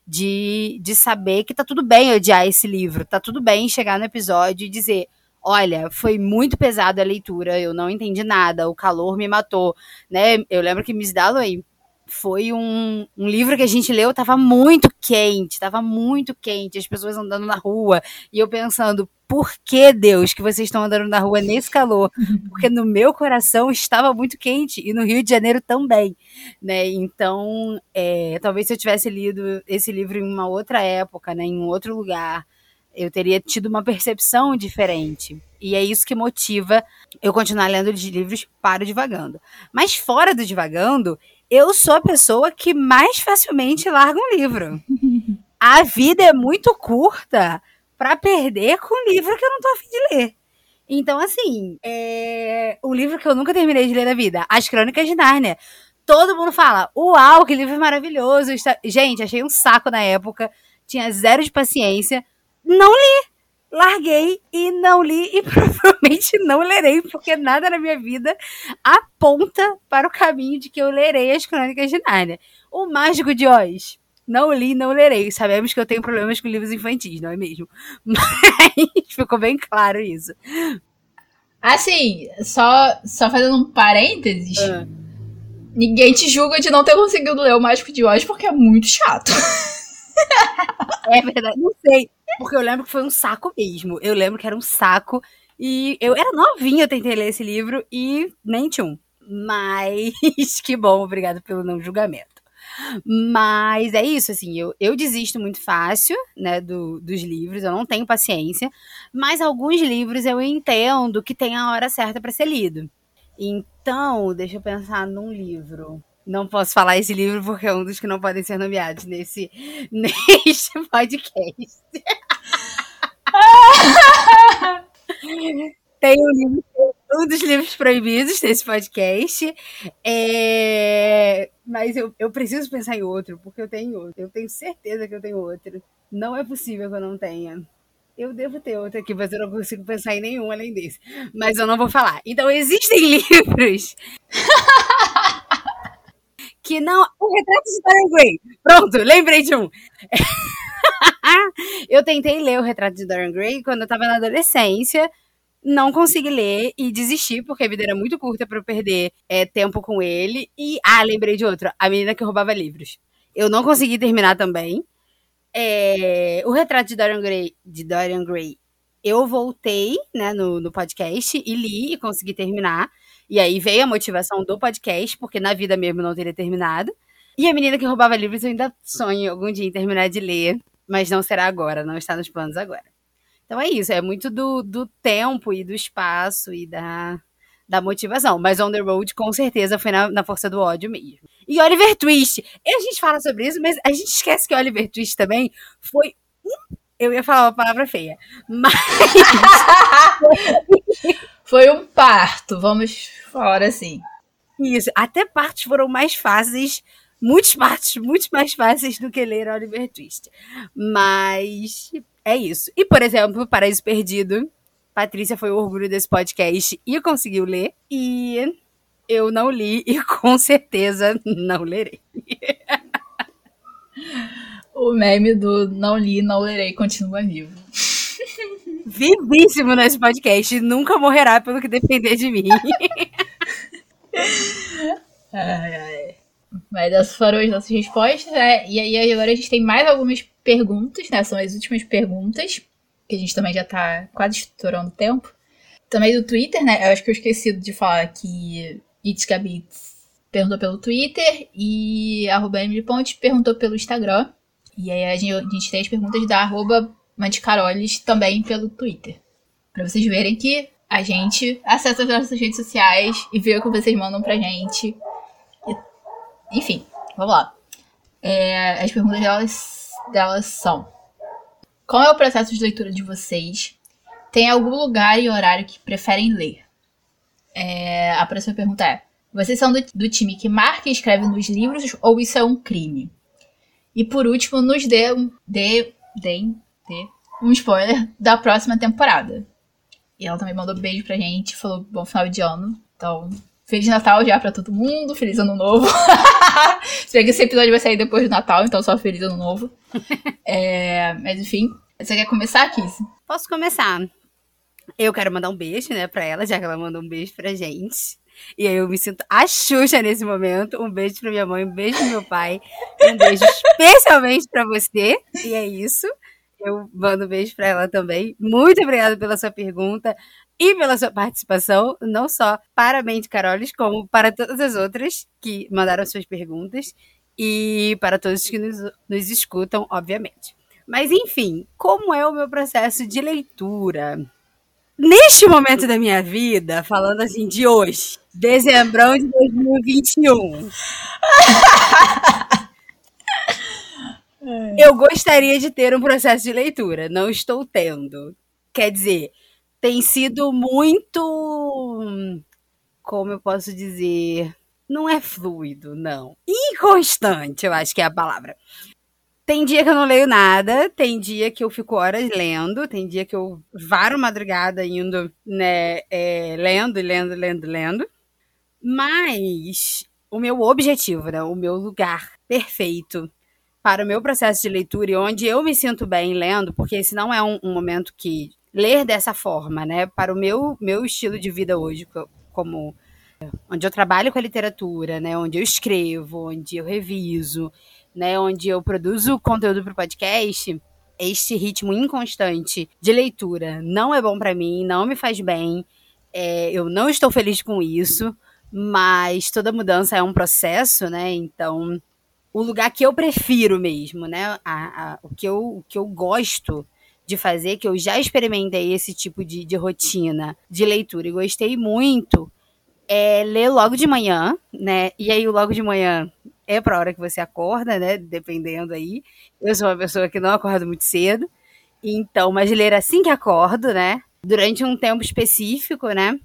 De, de saber que tá tudo bem odiar esse livro, tá tudo bem chegar no episódio e dizer: olha, foi muito pesada a leitura, eu não entendi nada, o calor me matou, né? Eu lembro que Miss Dalloway foi um, um livro que a gente leu, tava muito quente, tava muito quente, as pessoas andando na rua, e eu pensando, por que, Deus, que vocês estão andando na rua nesse calor? [LAUGHS] Porque no meu coração estava muito quente e no Rio de Janeiro também, né? Então, é, talvez se eu tivesse lido esse livro em uma outra época, né, em um outro lugar, eu teria tido uma percepção diferente. E é isso que motiva eu continuar lendo os livros para o Divagando. Mas fora do Divagando, eu sou a pessoa que mais facilmente larga um livro. [LAUGHS] A vida é muito curta para perder com um livro que eu não tô afim de ler. Então, assim, é... o livro que eu nunca terminei de ler na vida, As Crônicas de Nárnia. Todo mundo fala, uau, que livro maravilhoso. Gente, achei um saco na época, tinha zero de paciência. Não li, larguei e não li e [LAUGHS] provavelmente não lerei, porque nada na minha vida aponta para o caminho de que eu lerei as Crônicas de Nárnia. O Mágico de Oz não li, não lerei. Sabemos que eu tenho problemas com livros infantis, não é mesmo? [LAUGHS] Mas ficou bem claro isso. Assim, só, só fazendo um parênteses. Ah. Ninguém te julga de não ter conseguido ler o Mágico de Oz porque é muito chato. [LAUGHS] [LAUGHS] É verdade, não sei. Porque eu lembro que foi um saco mesmo. Eu lembro que era um saco. E eu era novinha, eu tentei ler esse livro e nem tinha um. Mas [LAUGHS] que bom, obrigado pelo não julgamento. Mas é isso, assim, eu, eu desisto muito fácil, né, do, dos livros, eu não tenho paciência, mas alguns livros eu entendo que tem a hora certa para ser lido. Então, deixa eu pensar num livro. Não posso falar esse livro porque é um dos que não podem ser nomeados nesse, [LAUGHS] neste podcast. [LAUGHS] Tem um livro, um dos livros proibidos desse podcast. É, mas eu, eu preciso pensar em outro, porque eu tenho outro. Eu tenho certeza que eu tenho outro. Não é possível que eu não tenha. Eu devo ter outro aqui, mas eu não consigo pensar em nenhum além desse. Mas eu não vou falar. Então, existem [LAUGHS] livros que não. O retrato de Dorian Gray. Pronto, lembrei de um. [LAUGHS] eu tentei ler o retrato de Dorian Gray quando eu tava na adolescência não consegui ler e desisti, porque a vida era muito curta para eu perder é, tempo com ele. E, ah, lembrei de outro, A Menina que Roubava Livros. Eu não consegui terminar também. É, o retrato de Dorian Gray, de Dorian Gray eu voltei né, no, no podcast e li e consegui terminar. E aí veio a motivação do podcast, porque na vida mesmo não teria terminado. E A Menina que Roubava Livros eu ainda sonho algum dia em terminar de ler, mas não será agora, não está nos planos agora. Então é isso, é muito do, do tempo e do espaço e da, da motivação. Mas On the Road, com certeza, foi na, na força do ódio mesmo. E Oliver Twist. A gente fala sobre isso, mas a gente esquece que Oliver Twist também foi um. Eu ia falar uma palavra feia. Mas. [LAUGHS] foi um parto, vamos falar assim. Isso. Até partos foram mais fáceis muitos partes muito mais fáceis do que ler Oliver Twist. Mas é isso. E, por exemplo, Paraíso Perdido, Patrícia foi o orgulho desse podcast e conseguiu ler. E eu não li e [LAUGHS] com certeza não lerei. o meme do não li, não lerei continua vivo. Vivíssimo nesse podcast. Nunca morrerá pelo que depender de mim. ai, ai. Mas essas foram as nossas respostas, né? E aí agora a gente tem mais algumas perguntas, né? São as últimas perguntas, que a gente também já tá quase estourando o tempo. Também do Twitter, né? Eu acho que eu esqueci de falar que It's perguntou pelo Twitter e arroba Emily Ponte perguntou pelo Instagram. E aí a gente, a gente tem as perguntas da arroba Manticaroles também pelo Twitter. Pra vocês verem que a gente acessa as nossas redes sociais e vê o que vocês mandam pra gente. Enfim, vamos lá. É, as perguntas delas, delas são: Qual é o processo de leitura de vocês? Tem algum lugar e horário que preferem ler? É, a próxima pergunta é: Vocês são do, do time que marca e escreve nos livros ou isso é um crime? E por último, nos dê, dê, dê, dê um spoiler da próxima temporada. E ela também mandou beijo pra gente, falou bom final de ano. Então, Feliz Natal já pra todo mundo, feliz ano novo. [LAUGHS] Se bem que esse episódio vai sair depois do Natal, então só feliz ano novo. [LAUGHS] É, mas enfim, você quer começar, Kiss? Posso começar. Eu quero mandar um beijo, né, pra ela, já que ela mandou um beijo pra gente. E aí eu me sinto a Xuxa nesse momento. Um beijo pra minha mãe, um beijo pro meu pai. Um beijo [LAUGHS] especialmente pra você. E é isso. Eu mando um beijo para ela também. Muito obrigada pela sua pergunta e pela sua participação, não só para a Mente Carolis, como para todas as outras que mandaram suas perguntas e para todos que nos, nos escutam, obviamente. Mas enfim, como é o meu processo de leitura? Neste momento da minha vida, falando assim de hoje, dezembro de 2021. [LAUGHS] Eu gostaria de ter um processo de leitura, não estou tendo. Quer dizer, tem sido muito. Como eu posso dizer? Não é fluido, não. Inconstante, eu acho que é a palavra. Tem dia que eu não leio nada, tem dia que eu fico horas lendo, tem dia que eu varo madrugada indo, né, é, lendo, lendo, lendo, lendo. Mas o meu objetivo, né, o meu lugar perfeito para o meu processo de leitura e onde eu me sinto bem lendo, porque esse não é um, um momento que ler dessa forma, né? Para o meu, meu estilo de vida hoje, como onde eu trabalho com a literatura, né? Onde eu escrevo, onde eu reviso, né? Onde eu produzo conteúdo para o podcast. Este ritmo inconstante de leitura não é bom para mim, não me faz bem. É, eu não estou feliz com isso, mas toda mudança é um processo, né? Então, o lugar que eu prefiro mesmo, né? A, a, o, que eu, o que eu gosto de fazer, que eu já experimentei esse tipo de, de rotina de leitura e gostei muito, é ler logo de manhã, né? E aí, logo de manhã é para a hora que você acorda, né? Dependendo aí. Eu sou uma pessoa que não acordo muito cedo. Então, mas ler assim que acordo, né? Durante um tempo específico, né?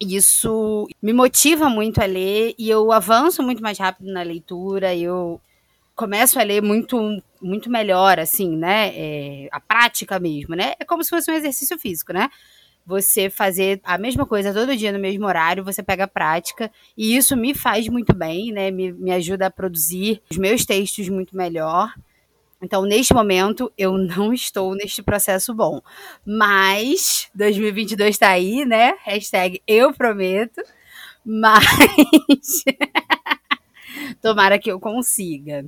Isso me motiva muito a ler e eu avanço muito mais rápido na leitura. Eu começo a ler muito muito melhor, assim, né? É, a prática mesmo, né? É como se fosse um exercício físico, né? Você fazer a mesma coisa todo dia no mesmo horário, você pega a prática, e isso me faz muito bem, né? Me, me ajuda a produzir os meus textos muito melhor. Então, neste momento, eu não estou neste processo bom. Mas 2022 está aí, né? Hashtag eu prometo. Mas [LAUGHS] tomara que eu consiga.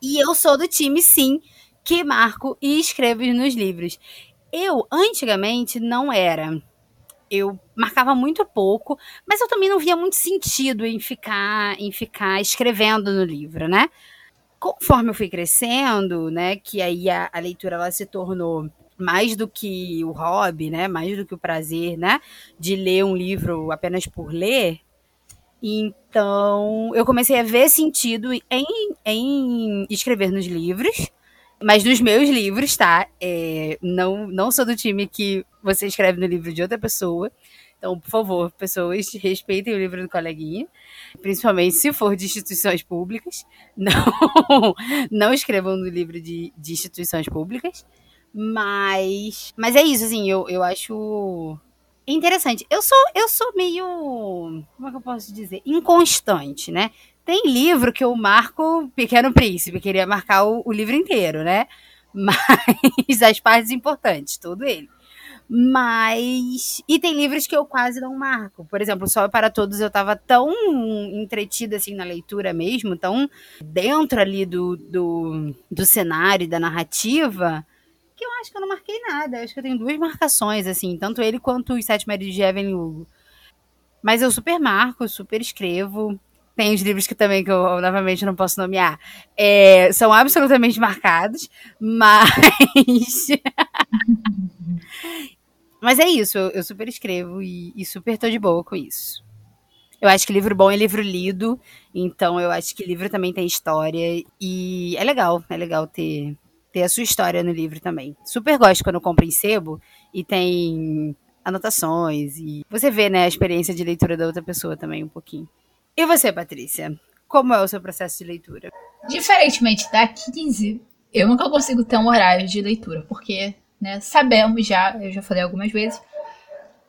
E eu sou do time, sim, que marco e escrevo nos livros. Eu, antigamente, não era. Eu marcava muito pouco, mas eu também não via muito sentido em ficar, em ficar escrevendo no livro, né? Conforme eu fui crescendo, né, que aí a, a leitura ela se tornou mais do que o hobby, né, mais do que o prazer, né, de ler um livro apenas por ler, então, eu comecei a ver sentido em, em escrever nos livros, mas nos meus livros, tá? É, não, não sou do time que você escreve no livro de outra pessoa. Então, por favor, pessoas, respeitem o livro do coleguinha, principalmente se for de instituições públicas. [LAUGHS] Não, não escrevam no livro de, de instituições públicas. Mas, mas é isso, assim, eu, eu acho interessante. Eu sou, eu sou meio, como é que eu posso dizer? Inconstante, né? Tem livro que eu marco Pequeno Príncipe, queria marcar o, o livro inteiro, né? [LAUGHS] Mas as partes importantes, todo ele. Mas. E tem livros que eu quase não marco. Por exemplo, Sol para Todos eu tava tão entretida assim na leitura mesmo, tão dentro ali do, do, do cenário, da narrativa, que eu acho que eu não marquei nada. Eu acho que eu tenho duas marcações, assim, tanto ele quanto os Sete Maridos de Evelyn Hugo. Mas eu super marco, super escrevo. Tem os livros que também, que eu novamente não posso nomear, é, são absolutamente marcados, [LAUGHS] mas. Mas é isso, eu, eu super escrevo e, e, super tô de boa com isso. Eu acho que livro bom é livro lido, então eu acho que livro também tem história e é legal, é legal ter, ter a sua história no livro também. Super gosto quando eu compro em sebo e tem anotações e você vê, né, a experiência de leitura da outra pessoa também um pouquinho. E você, Patrícia? Como é o seu processo de leitura? Diferentemente da 15, eu nunca consigo ter um horário de leitura, porque, né, sabemos já, eu já falei algumas vezes,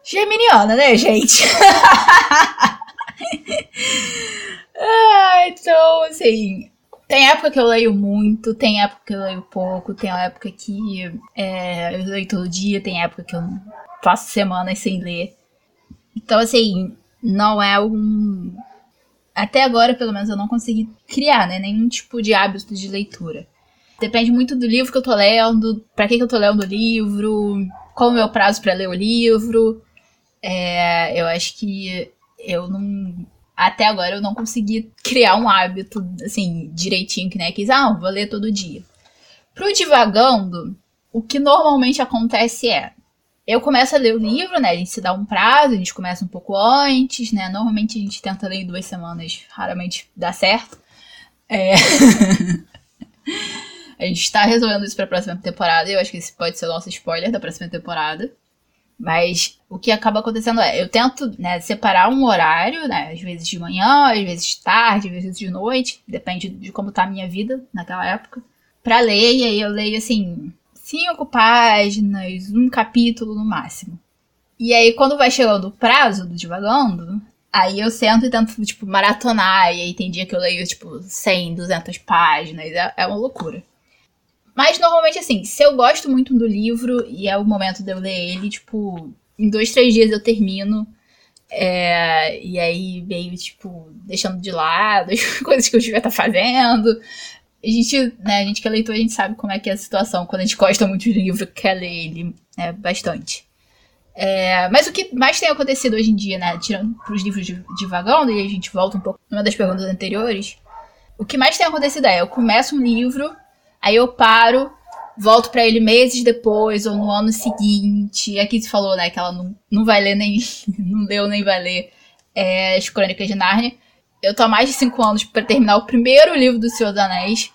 geminiana, né, gente? [LAUGHS] ah, então, assim, tem época que eu leio muito, tem época que eu leio pouco, tem época que é, eu leio todo dia, tem época que eu passo semanas sem ler. Então, assim, não é um, até agora, pelo menos, eu não consegui criar, né? Nenhum tipo de hábito de leitura. Depende muito do livro que eu tô lendo, para que, que eu tô lendo o livro, qual o meu prazo para ler o livro. É, eu acho que eu não. Até agora eu não consegui criar um hábito, assim, direitinho, que né, quis, ah, vou ler todo dia. Pro divagando, o que normalmente acontece é, eu começo a ler o livro, né? A gente se dá um prazo, a gente começa um pouco antes, né? Normalmente a gente tenta ler em duas semanas, raramente dá certo. É... [LAUGHS] a gente está resolvendo isso para a próxima temporada, eu acho que esse pode ser o nosso spoiler da próxima temporada. Mas o que acaba acontecendo é, eu tento né, separar um horário, né? Às vezes de manhã, às vezes tarde, às vezes de noite, depende de como tá a minha vida naquela época, para ler, e aí eu leio assim cinco páginas, um capítulo no máximo. E aí, quando vai chegando o prazo do Divagando, aí eu sento e tento, tipo, maratonar. E aí tem dia que eu leio, tipo, 100, 200 páginas. É, é uma loucura. Mas normalmente, assim, se eu gosto muito do livro e é o momento de eu ler ele, tipo, em dois, três dias eu termino. É, e aí, meio, tipo, deixando de lado as [LAUGHS] coisas que eu devia estar fazendo a gente, né, a gente que é leitor, a gente sabe como é que é a situação quando a gente gosta muito de livro, quer ler ele né, bastante. É, mas o que mais tem acontecido hoje em dia, né, tirando pros livros de, de vagão, e a gente volta um pouco numa das perguntas anteriores, o que mais tem acontecido é, eu começo um livro, aí eu paro, volto para ele meses depois, ou no ano seguinte, aqui se falou, né, que ela não, não vai ler nem, [LAUGHS] não leu nem vai ler é, as Crônicas de Nárnia, eu tô há mais de cinco anos para terminar o primeiro livro do Senhor dos Anéis.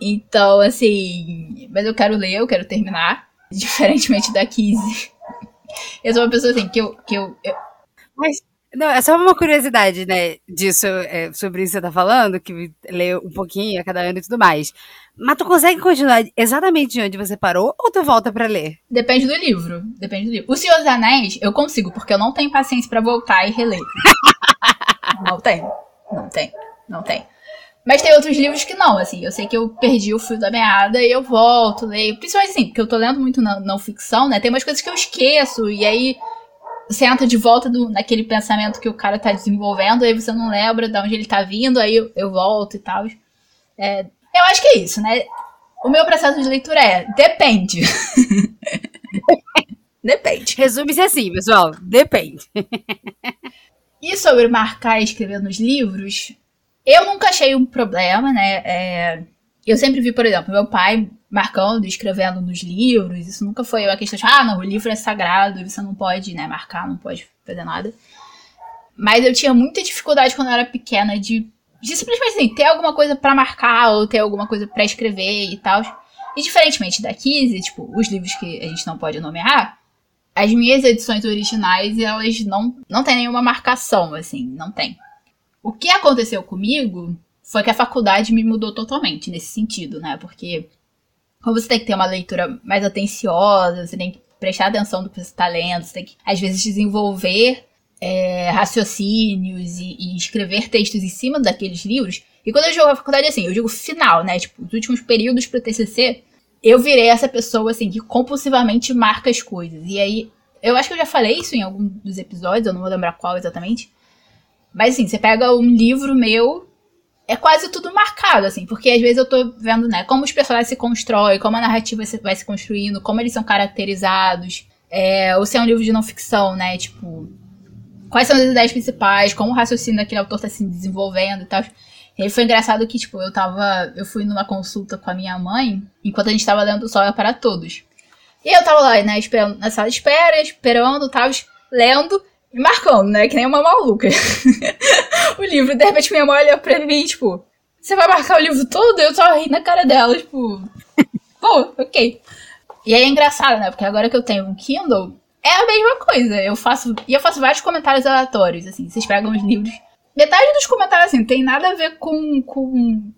Então, assim. Mas eu quero ler, eu quero terminar. [LAUGHS] Diferentemente da Kizzy. Eu sou uma pessoa assim, que eu. Que eu, eu... Mas. Não, é só uma curiosidade, né, disso, é, sobre isso que você tá falando, que lê um pouquinho a cada ano e tudo mais. Mas tu consegue continuar exatamente de onde você parou ou tu volta para ler? Depende do livro. Depende do livro. O Senhor dos Anéis, eu consigo, porque eu não tenho paciência para voltar e reler. [LAUGHS] não tenho. Não tem, não tem. Mas tem outros livros que não, assim. Eu sei que eu perdi o fio da meada e eu volto, leio. Principalmente assim, porque eu tô lendo muito não, não ficção, né? Tem umas coisas que eu esqueço e aí você entra de volta do, naquele pensamento que o cara tá desenvolvendo, aí você não lembra de onde ele tá vindo, aí eu, eu volto e tal. É, eu acho que é isso, né? O meu processo de leitura é depende. [LAUGHS] depende. Resume-se assim, pessoal. Depende. E sobre marcar e escrever nos livros, eu nunca achei um problema, né? É, eu sempre vi, por exemplo, meu pai marcando escrevendo nos livros. Isso nunca foi uma questão de, ah, não, o livro é sagrado, você não pode, né, marcar, não pode fazer nada. Mas eu tinha muita dificuldade quando eu era pequena de, de simplesmente assim, ter alguma coisa para marcar ou ter alguma coisa para escrever e tal. E diferentemente da Kizzy, tipo, os livros que a gente não pode nomear, as minhas edições originais, elas não, não tem nenhuma marcação, assim, não tem. O que aconteceu comigo foi que a faculdade me mudou totalmente nesse sentido, né? Porque como você tem que ter uma leitura mais atenciosa, você tem que prestar atenção no que você está lendo, você tem que, às vezes, desenvolver é, raciocínios e, e, escrever textos em cima daqueles livros. E quando eu jogo a faculdade, assim, eu digo final, né? Tipo, os últimos períodos pro TCC, eu virei essa pessoa, assim, que compulsivamente marca as coisas. E aí, eu acho que eu já falei isso em algum dos episódios, eu não vou lembrar qual exatamente. Mas, assim, você pega um livro meu, é quase tudo marcado, assim, porque às vezes eu tô vendo, né, como os personagens se constroem, como a narrativa vai se construindo, como eles são caracterizados. É, ou se é um livro de não ficção, né? Tipo, quais são as ideias principais, como o raciocínio daquele autor tá se desenvolvendo e tal. E foi engraçado que, tipo, eu tava. Eu fui numa consulta com a minha mãe, enquanto a gente tava lendo Sol é para Todos. E eu tava lá, né, esperando, na sala de espera, esperando, tava lendo e marcando, né, que nem uma maluca. [LAUGHS] o livro, de repente minha mãe olhou pra mim, tipo, você vai marcar o livro todo? Eu só ri na cara dela, tipo, [LAUGHS] pô, ok. E aí é engraçado, né, porque agora que eu tenho um Kindle, é a mesma coisa. Eu faço. E eu faço vários comentários aleatórios, assim. Vocês pegam os livros. Metade dos comentários, assim, tem nada a ver com, com,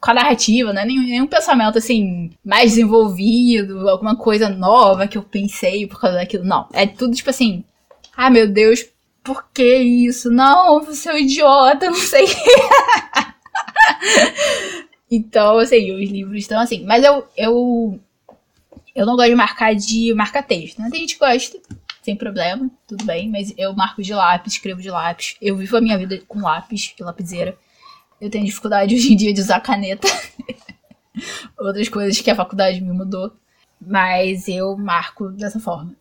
com a narrativa, né? Nenhum, nenhum pensamento, assim, mais desenvolvido, alguma coisa nova que eu pensei por causa daquilo. Não. É tudo tipo assim. Ah, meu Deus, por que isso? Não, você é um idiota, [LAUGHS] não sei. então, assim, os livros estão assim. Mas eu, eu eu não gosto de marcar de marca texto, né? Tem gente que gosta, sem problema, tudo bem, mas eu marco de lápis, escrevo de lápis. Eu vivo a minha vida com lápis, de lapiseira. Eu tenho dificuldade [LAUGHS] hoje em dia de usar caneta. [LAUGHS] Outras coisas que a faculdade me mudou. Mas eu marco dessa forma.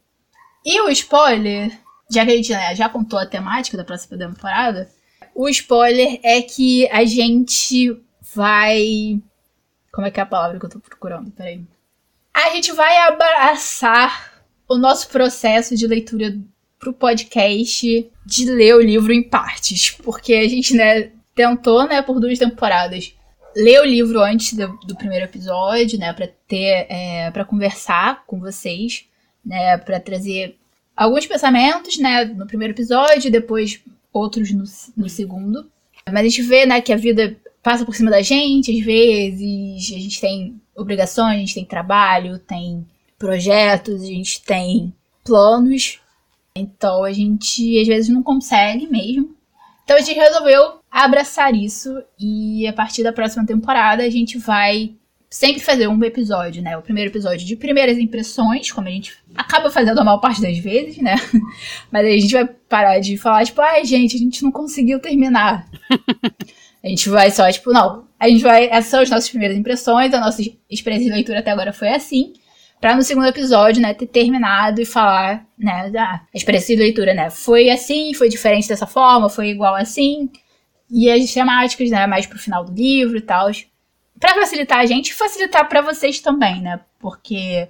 E o spoiler, já que a gente né, já contou a temática da próxima temporada, o spoiler é que a gente vai. Como é que é a palavra que eu tô procurando? Peraí a gente vai abraçar o nosso processo de leitura pro podcast de ler o livro em partes, porque a gente, né, tentou, né, por duas temporadas ler o livro antes do, do primeiro episódio, né, para ter, é, para conversar com vocês, né, para trazer alguns pensamentos, né, no primeiro episódio, depois outros no, no segundo. Mas a gente vê, né, que a vida passa por cima da gente, às vezes a gente tem obrigações, a gente tem trabalho, tem projetos, a gente tem planos. Então a gente às vezes não consegue mesmo. Então a gente resolveu abraçar isso e a partir da próxima temporada a gente vai sempre fazer um episódio, né? O primeiro episódio de primeiras impressões, como a gente acaba fazendo a maior parte das vezes, né? [LAUGHS] Mas aí a gente vai parar de falar, tipo, ai, gente, a gente não conseguiu terminar. [LAUGHS] A gente vai só, tipo, não, a gente vai. Essas são as nossas primeiras impressões, a nossa experiência de leitura até agora foi assim. Pra no segundo episódio, né, ter terminado e falar, né, da experiência de leitura, né? Foi assim, foi diferente dessa forma, foi igual assim. E as temáticas, né, mais pro final do livro e tal. Pra facilitar a gente facilitar para vocês também, né? Porque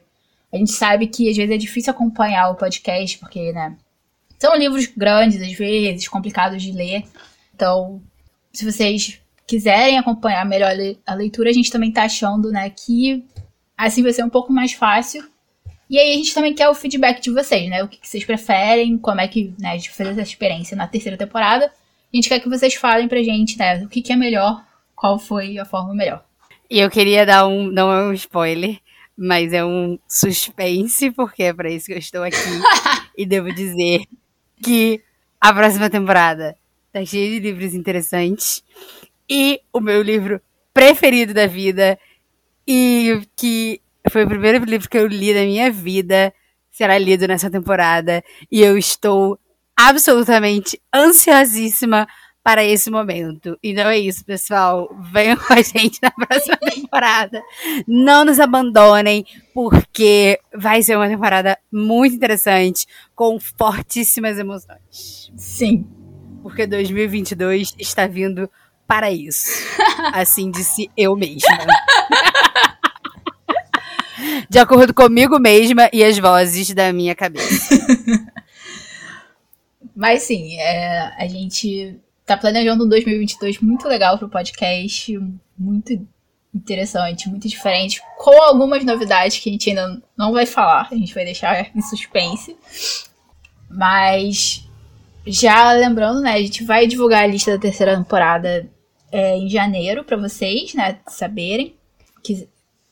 a gente sabe que às vezes é difícil acompanhar o podcast, porque, né? São livros grandes, às vezes, complicados de ler. Então, se vocês quiserem acompanhar melhor a leitura, a gente também tá achando, né, que assim vai ser um pouco mais fácil. E aí a gente também quer o feedback de vocês, né? O que, vocês preferem, como é que né, a gente fez essa experiência na terceira temporada. A gente quer que vocês falem pra gente, né, o que é melhor, qual foi a forma melhor. E eu queria dar um, não é um spoiler, mas é um suspense, porque é pra isso que eu estou aqui. [LAUGHS] e devo dizer que a próxima temporada tá cheio de livros interessantes. E o meu livro preferido da vida, e que foi o primeiro livro que eu li da minha vida, será lido nessa temporada. E eu estou absolutamente ansiosíssima para esse momento. Então é isso, pessoal. Venham com a gente na próxima [LAUGHS] temporada. Não nos abandonem, porque vai ser uma temporada muito interessante, com fortíssimas emoções. Sim porque 2022 está vindo para isso. [LAUGHS] Assim disse eu mesma. [LAUGHS] De acordo comigo mesma e as vozes da minha cabeça. Mas sim, é, a gente tá planejando um 2022 muito legal pro podcast, muito interessante, muito diferente, com algumas novidades que a gente ainda não vai falar, a gente vai deixar em suspense. Mas já lembrando, né, a gente vai divulgar a lista da terceira temporada é, em janeiro para vocês, né, saberem, que,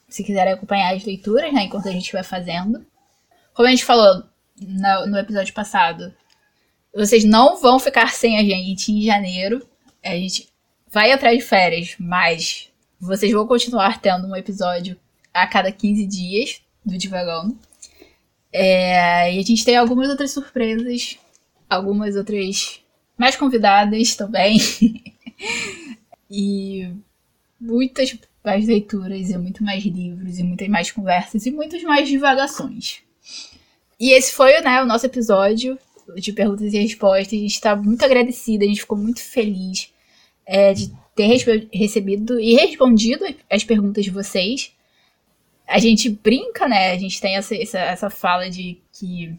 se quiserem acompanhar as leituras, né, enquanto a gente vai fazendo. Como a gente falou no, no episódio passado, vocês não vão ficar sem a gente em janeiro. A gente vai atrás de férias, mas vocês vão continuar tendo um episódio a cada 15 dias do Divagando. É, e a gente tem algumas outras surpresas, algumas outras mais convidadas também. [LAUGHS] e muitas mais leituras, e muito mais livros, e muitas mais conversas, e muitas mais divagações. E esse foi né, o nosso episódio de perguntas e respostas. A gente está muito agradecida, a gente ficou muito feliz é, de ter recebido e respondido as perguntas de vocês. A gente brinca, né? A gente tem essa, essa, essa fala de que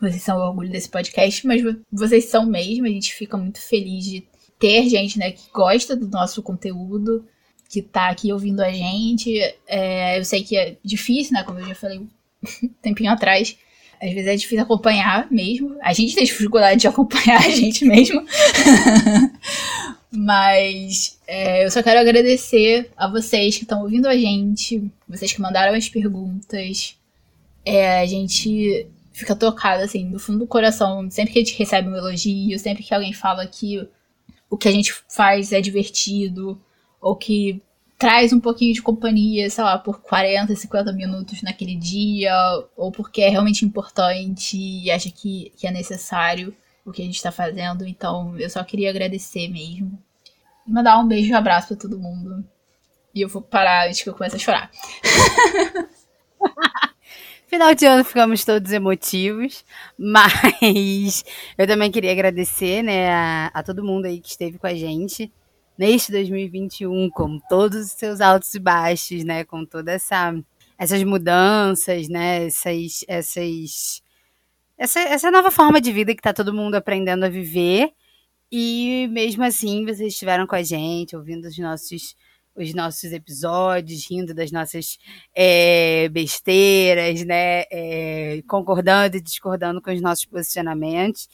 vocês são o orgulho desse podcast, mas vocês são mesmo. A gente fica muito feliz de ter gente, né, que gosta do nosso conteúdo, que tá aqui ouvindo a gente. É, eu sei que é difícil, né? Como eu já falei um [LAUGHS] tempinho atrás. Às vezes é difícil acompanhar mesmo. A gente tem dificuldade de acompanhar [LAUGHS] a gente mesmo. Mas é, eu só quero agradecer a vocês que estão ouvindo a gente, vocês que mandaram as perguntas. É, a gente fica tocado, assim, do fundo do coração, sempre que a gente recebe um elogio, sempre que alguém fala que o que a gente faz é divertido, ou que traz um pouquinho de companhia, sei lá, por 40, 50 minutos naquele dia, ou porque é realmente importante e acha que, que é necessário o que a gente está fazendo. Então, eu só queria agradecer mesmo. Mandar um beijo e um abraço para todo mundo. E eu vou parar antes que eu comece a chorar. [LAUGHS] Final de ano ficamos todos emotivos, mas [LAUGHS] eu também queria agradecer, né, a, a todo mundo aí que esteve com a gente neste 2021, com todos os seus altos e baixos, né, com toda essa essas mudanças, né, essas essas essa, essa nova forma de vida que está todo mundo aprendendo a viver. E mesmo assim, vocês estiveram com a gente, ouvindo os nossos, os nossos episódios, rindo das nossas é, besteiras, né? É, concordando e discordando com os nossos posicionamentos.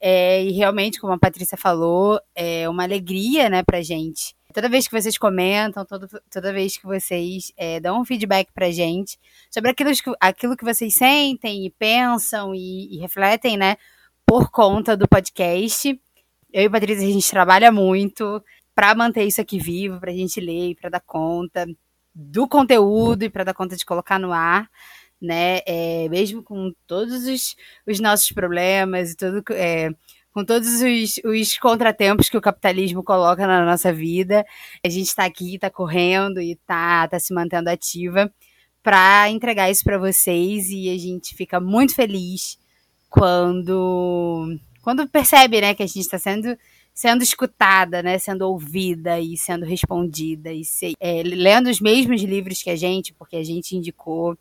É, e realmente, como a Patrícia falou, é uma alegria né, pra gente Toda vez que vocês comentam, todo, toda vez que vocês é, dão um feedback pra gente sobre aquilo, aquilo que vocês sentem e pensam e, e refletem, né, por conta do podcast. Eu e a Patrícia, a gente trabalha muito para manter isso aqui vivo, pra gente ler, para dar conta do conteúdo e para dar conta de colocar no ar, né? É, mesmo com todos os, os nossos problemas e tudo. É, com todos os, os, contratempos que o capitalismo coloca na nossa vida. A gente está aqui, está correndo e está tá se mantendo ativa para entregar isso para vocês e a gente fica muito feliz quando quando percebe, né, que a gente está sendo sendo escutada, né, sendo ouvida e sendo respondida e se, é, lendo os mesmos livros que a gente, porque a gente indicou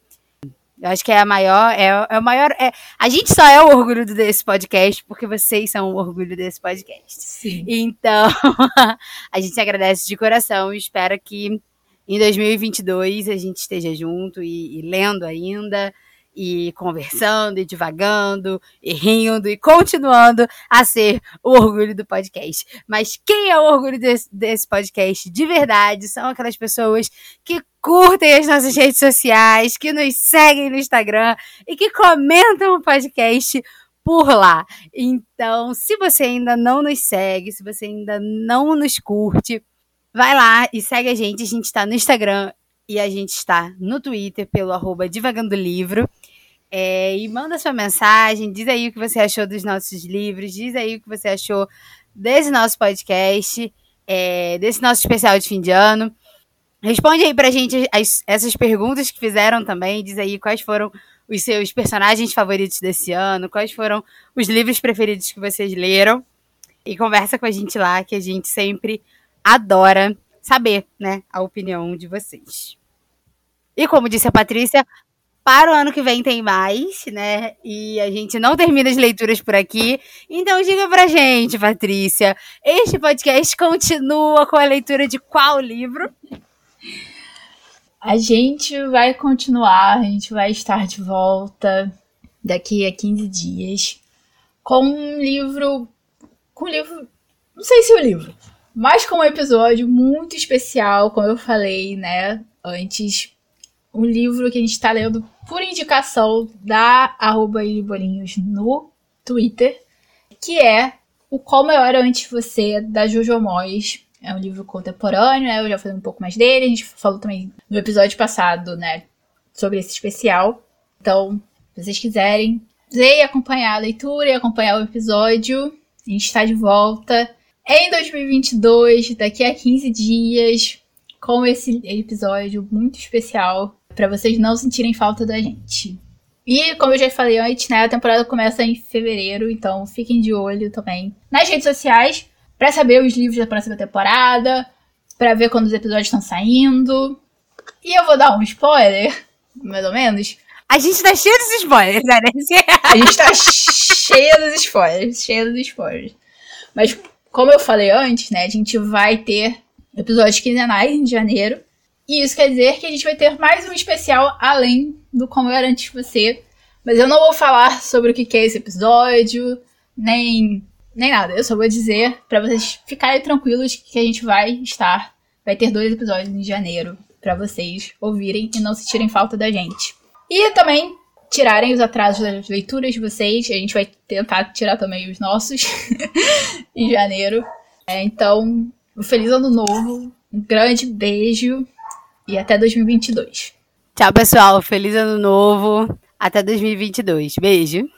eu acho que é a maior, é, é o maior. É, a gente só é o orgulho desse podcast porque vocês são o orgulho desse podcast. Sim. Então, [LAUGHS] a gente agradece de coração e espera que em 2022 a gente esteja junto e, e lendo ainda e conversando e divagando e rindo e continuando a ser o orgulho do podcast. Mas quem é o orgulho desse, desse podcast de verdade são aquelas pessoas que curtem as nossas redes sociais, que nos seguem no Instagram e que comentam o podcast por lá. Então, se você ainda não nos segue, se você ainda não nos curte, vai lá e segue a gente. A gente está no Instagram e a gente está no Twitter pelo arroba Divagando Livro. É, e manda sua mensagem, diz aí o que você achou dos nossos livros, diz aí o que você achou desse nosso podcast, é, desse nosso especial de fim de ano. Responde aí pra gente as, essas perguntas que fizeram também. Diz aí quais foram os seus personagens favoritos desse ano, quais foram os livros preferidos que vocês leram. E conversa com a gente lá, que a gente sempre adora saber, né, a opinião de vocês. E como disse a Patrícia, para o ano que vem tem mais, né? E a gente não termina as leituras por aqui. Então diga pra gente, Patrícia, este podcast continua com a leitura de qual livro? A gente vai continuar, a gente vai estar de volta daqui a 15 dias com um livro. Com um livro. Não sei se é o um livro, mas com um episódio muito especial, como eu falei, né, antes. Um livro que a gente está lendo por indicação da arroba Bolinhos no Twitter, que é O Eu Era Antes Você, da Jojo Moyes. É um livro contemporâneo, né? Eu já falei um pouco mais dele. A gente falou também no episódio passado, né? Sobre esse especial. Então, se vocês quiserem, ler e acompanhar a leitura e acompanhar o episódio. A gente está de volta em 2022, daqui a 15 dias, com esse episódio muito especial para vocês não sentirem falta da gente. E, como eu já falei antes, né, a temporada começa em fevereiro, então fiquem de olho também nas redes sociais para saber os livros da próxima temporada, para ver quando os episódios estão saindo. E eu vou dar um spoiler, mais ou menos. A gente tá cheio dos spoilers, né? a gente tá cheio dos spoilers, cheio dos spoilers. Mas, como eu falei antes, né, a gente vai ter episódios quinzenais em janeiro. E isso quer dizer que a gente vai ter mais um especial além do Como Era Antes Você. Mas eu não vou falar sobre o que é esse episódio, nem, nem nada. Eu só vou dizer para vocês ficarem tranquilos que a gente vai estar. Vai ter dois episódios em janeiro para vocês ouvirem e não sentirem falta da gente. E também tirarem os atrasos das leituras de vocês. A gente vai tentar tirar também os nossos [LAUGHS] em janeiro. É, então, um feliz ano novo, um grande beijo e até 2022. Tchau, pessoal. Feliz ano novo. Até 2022. Beijo.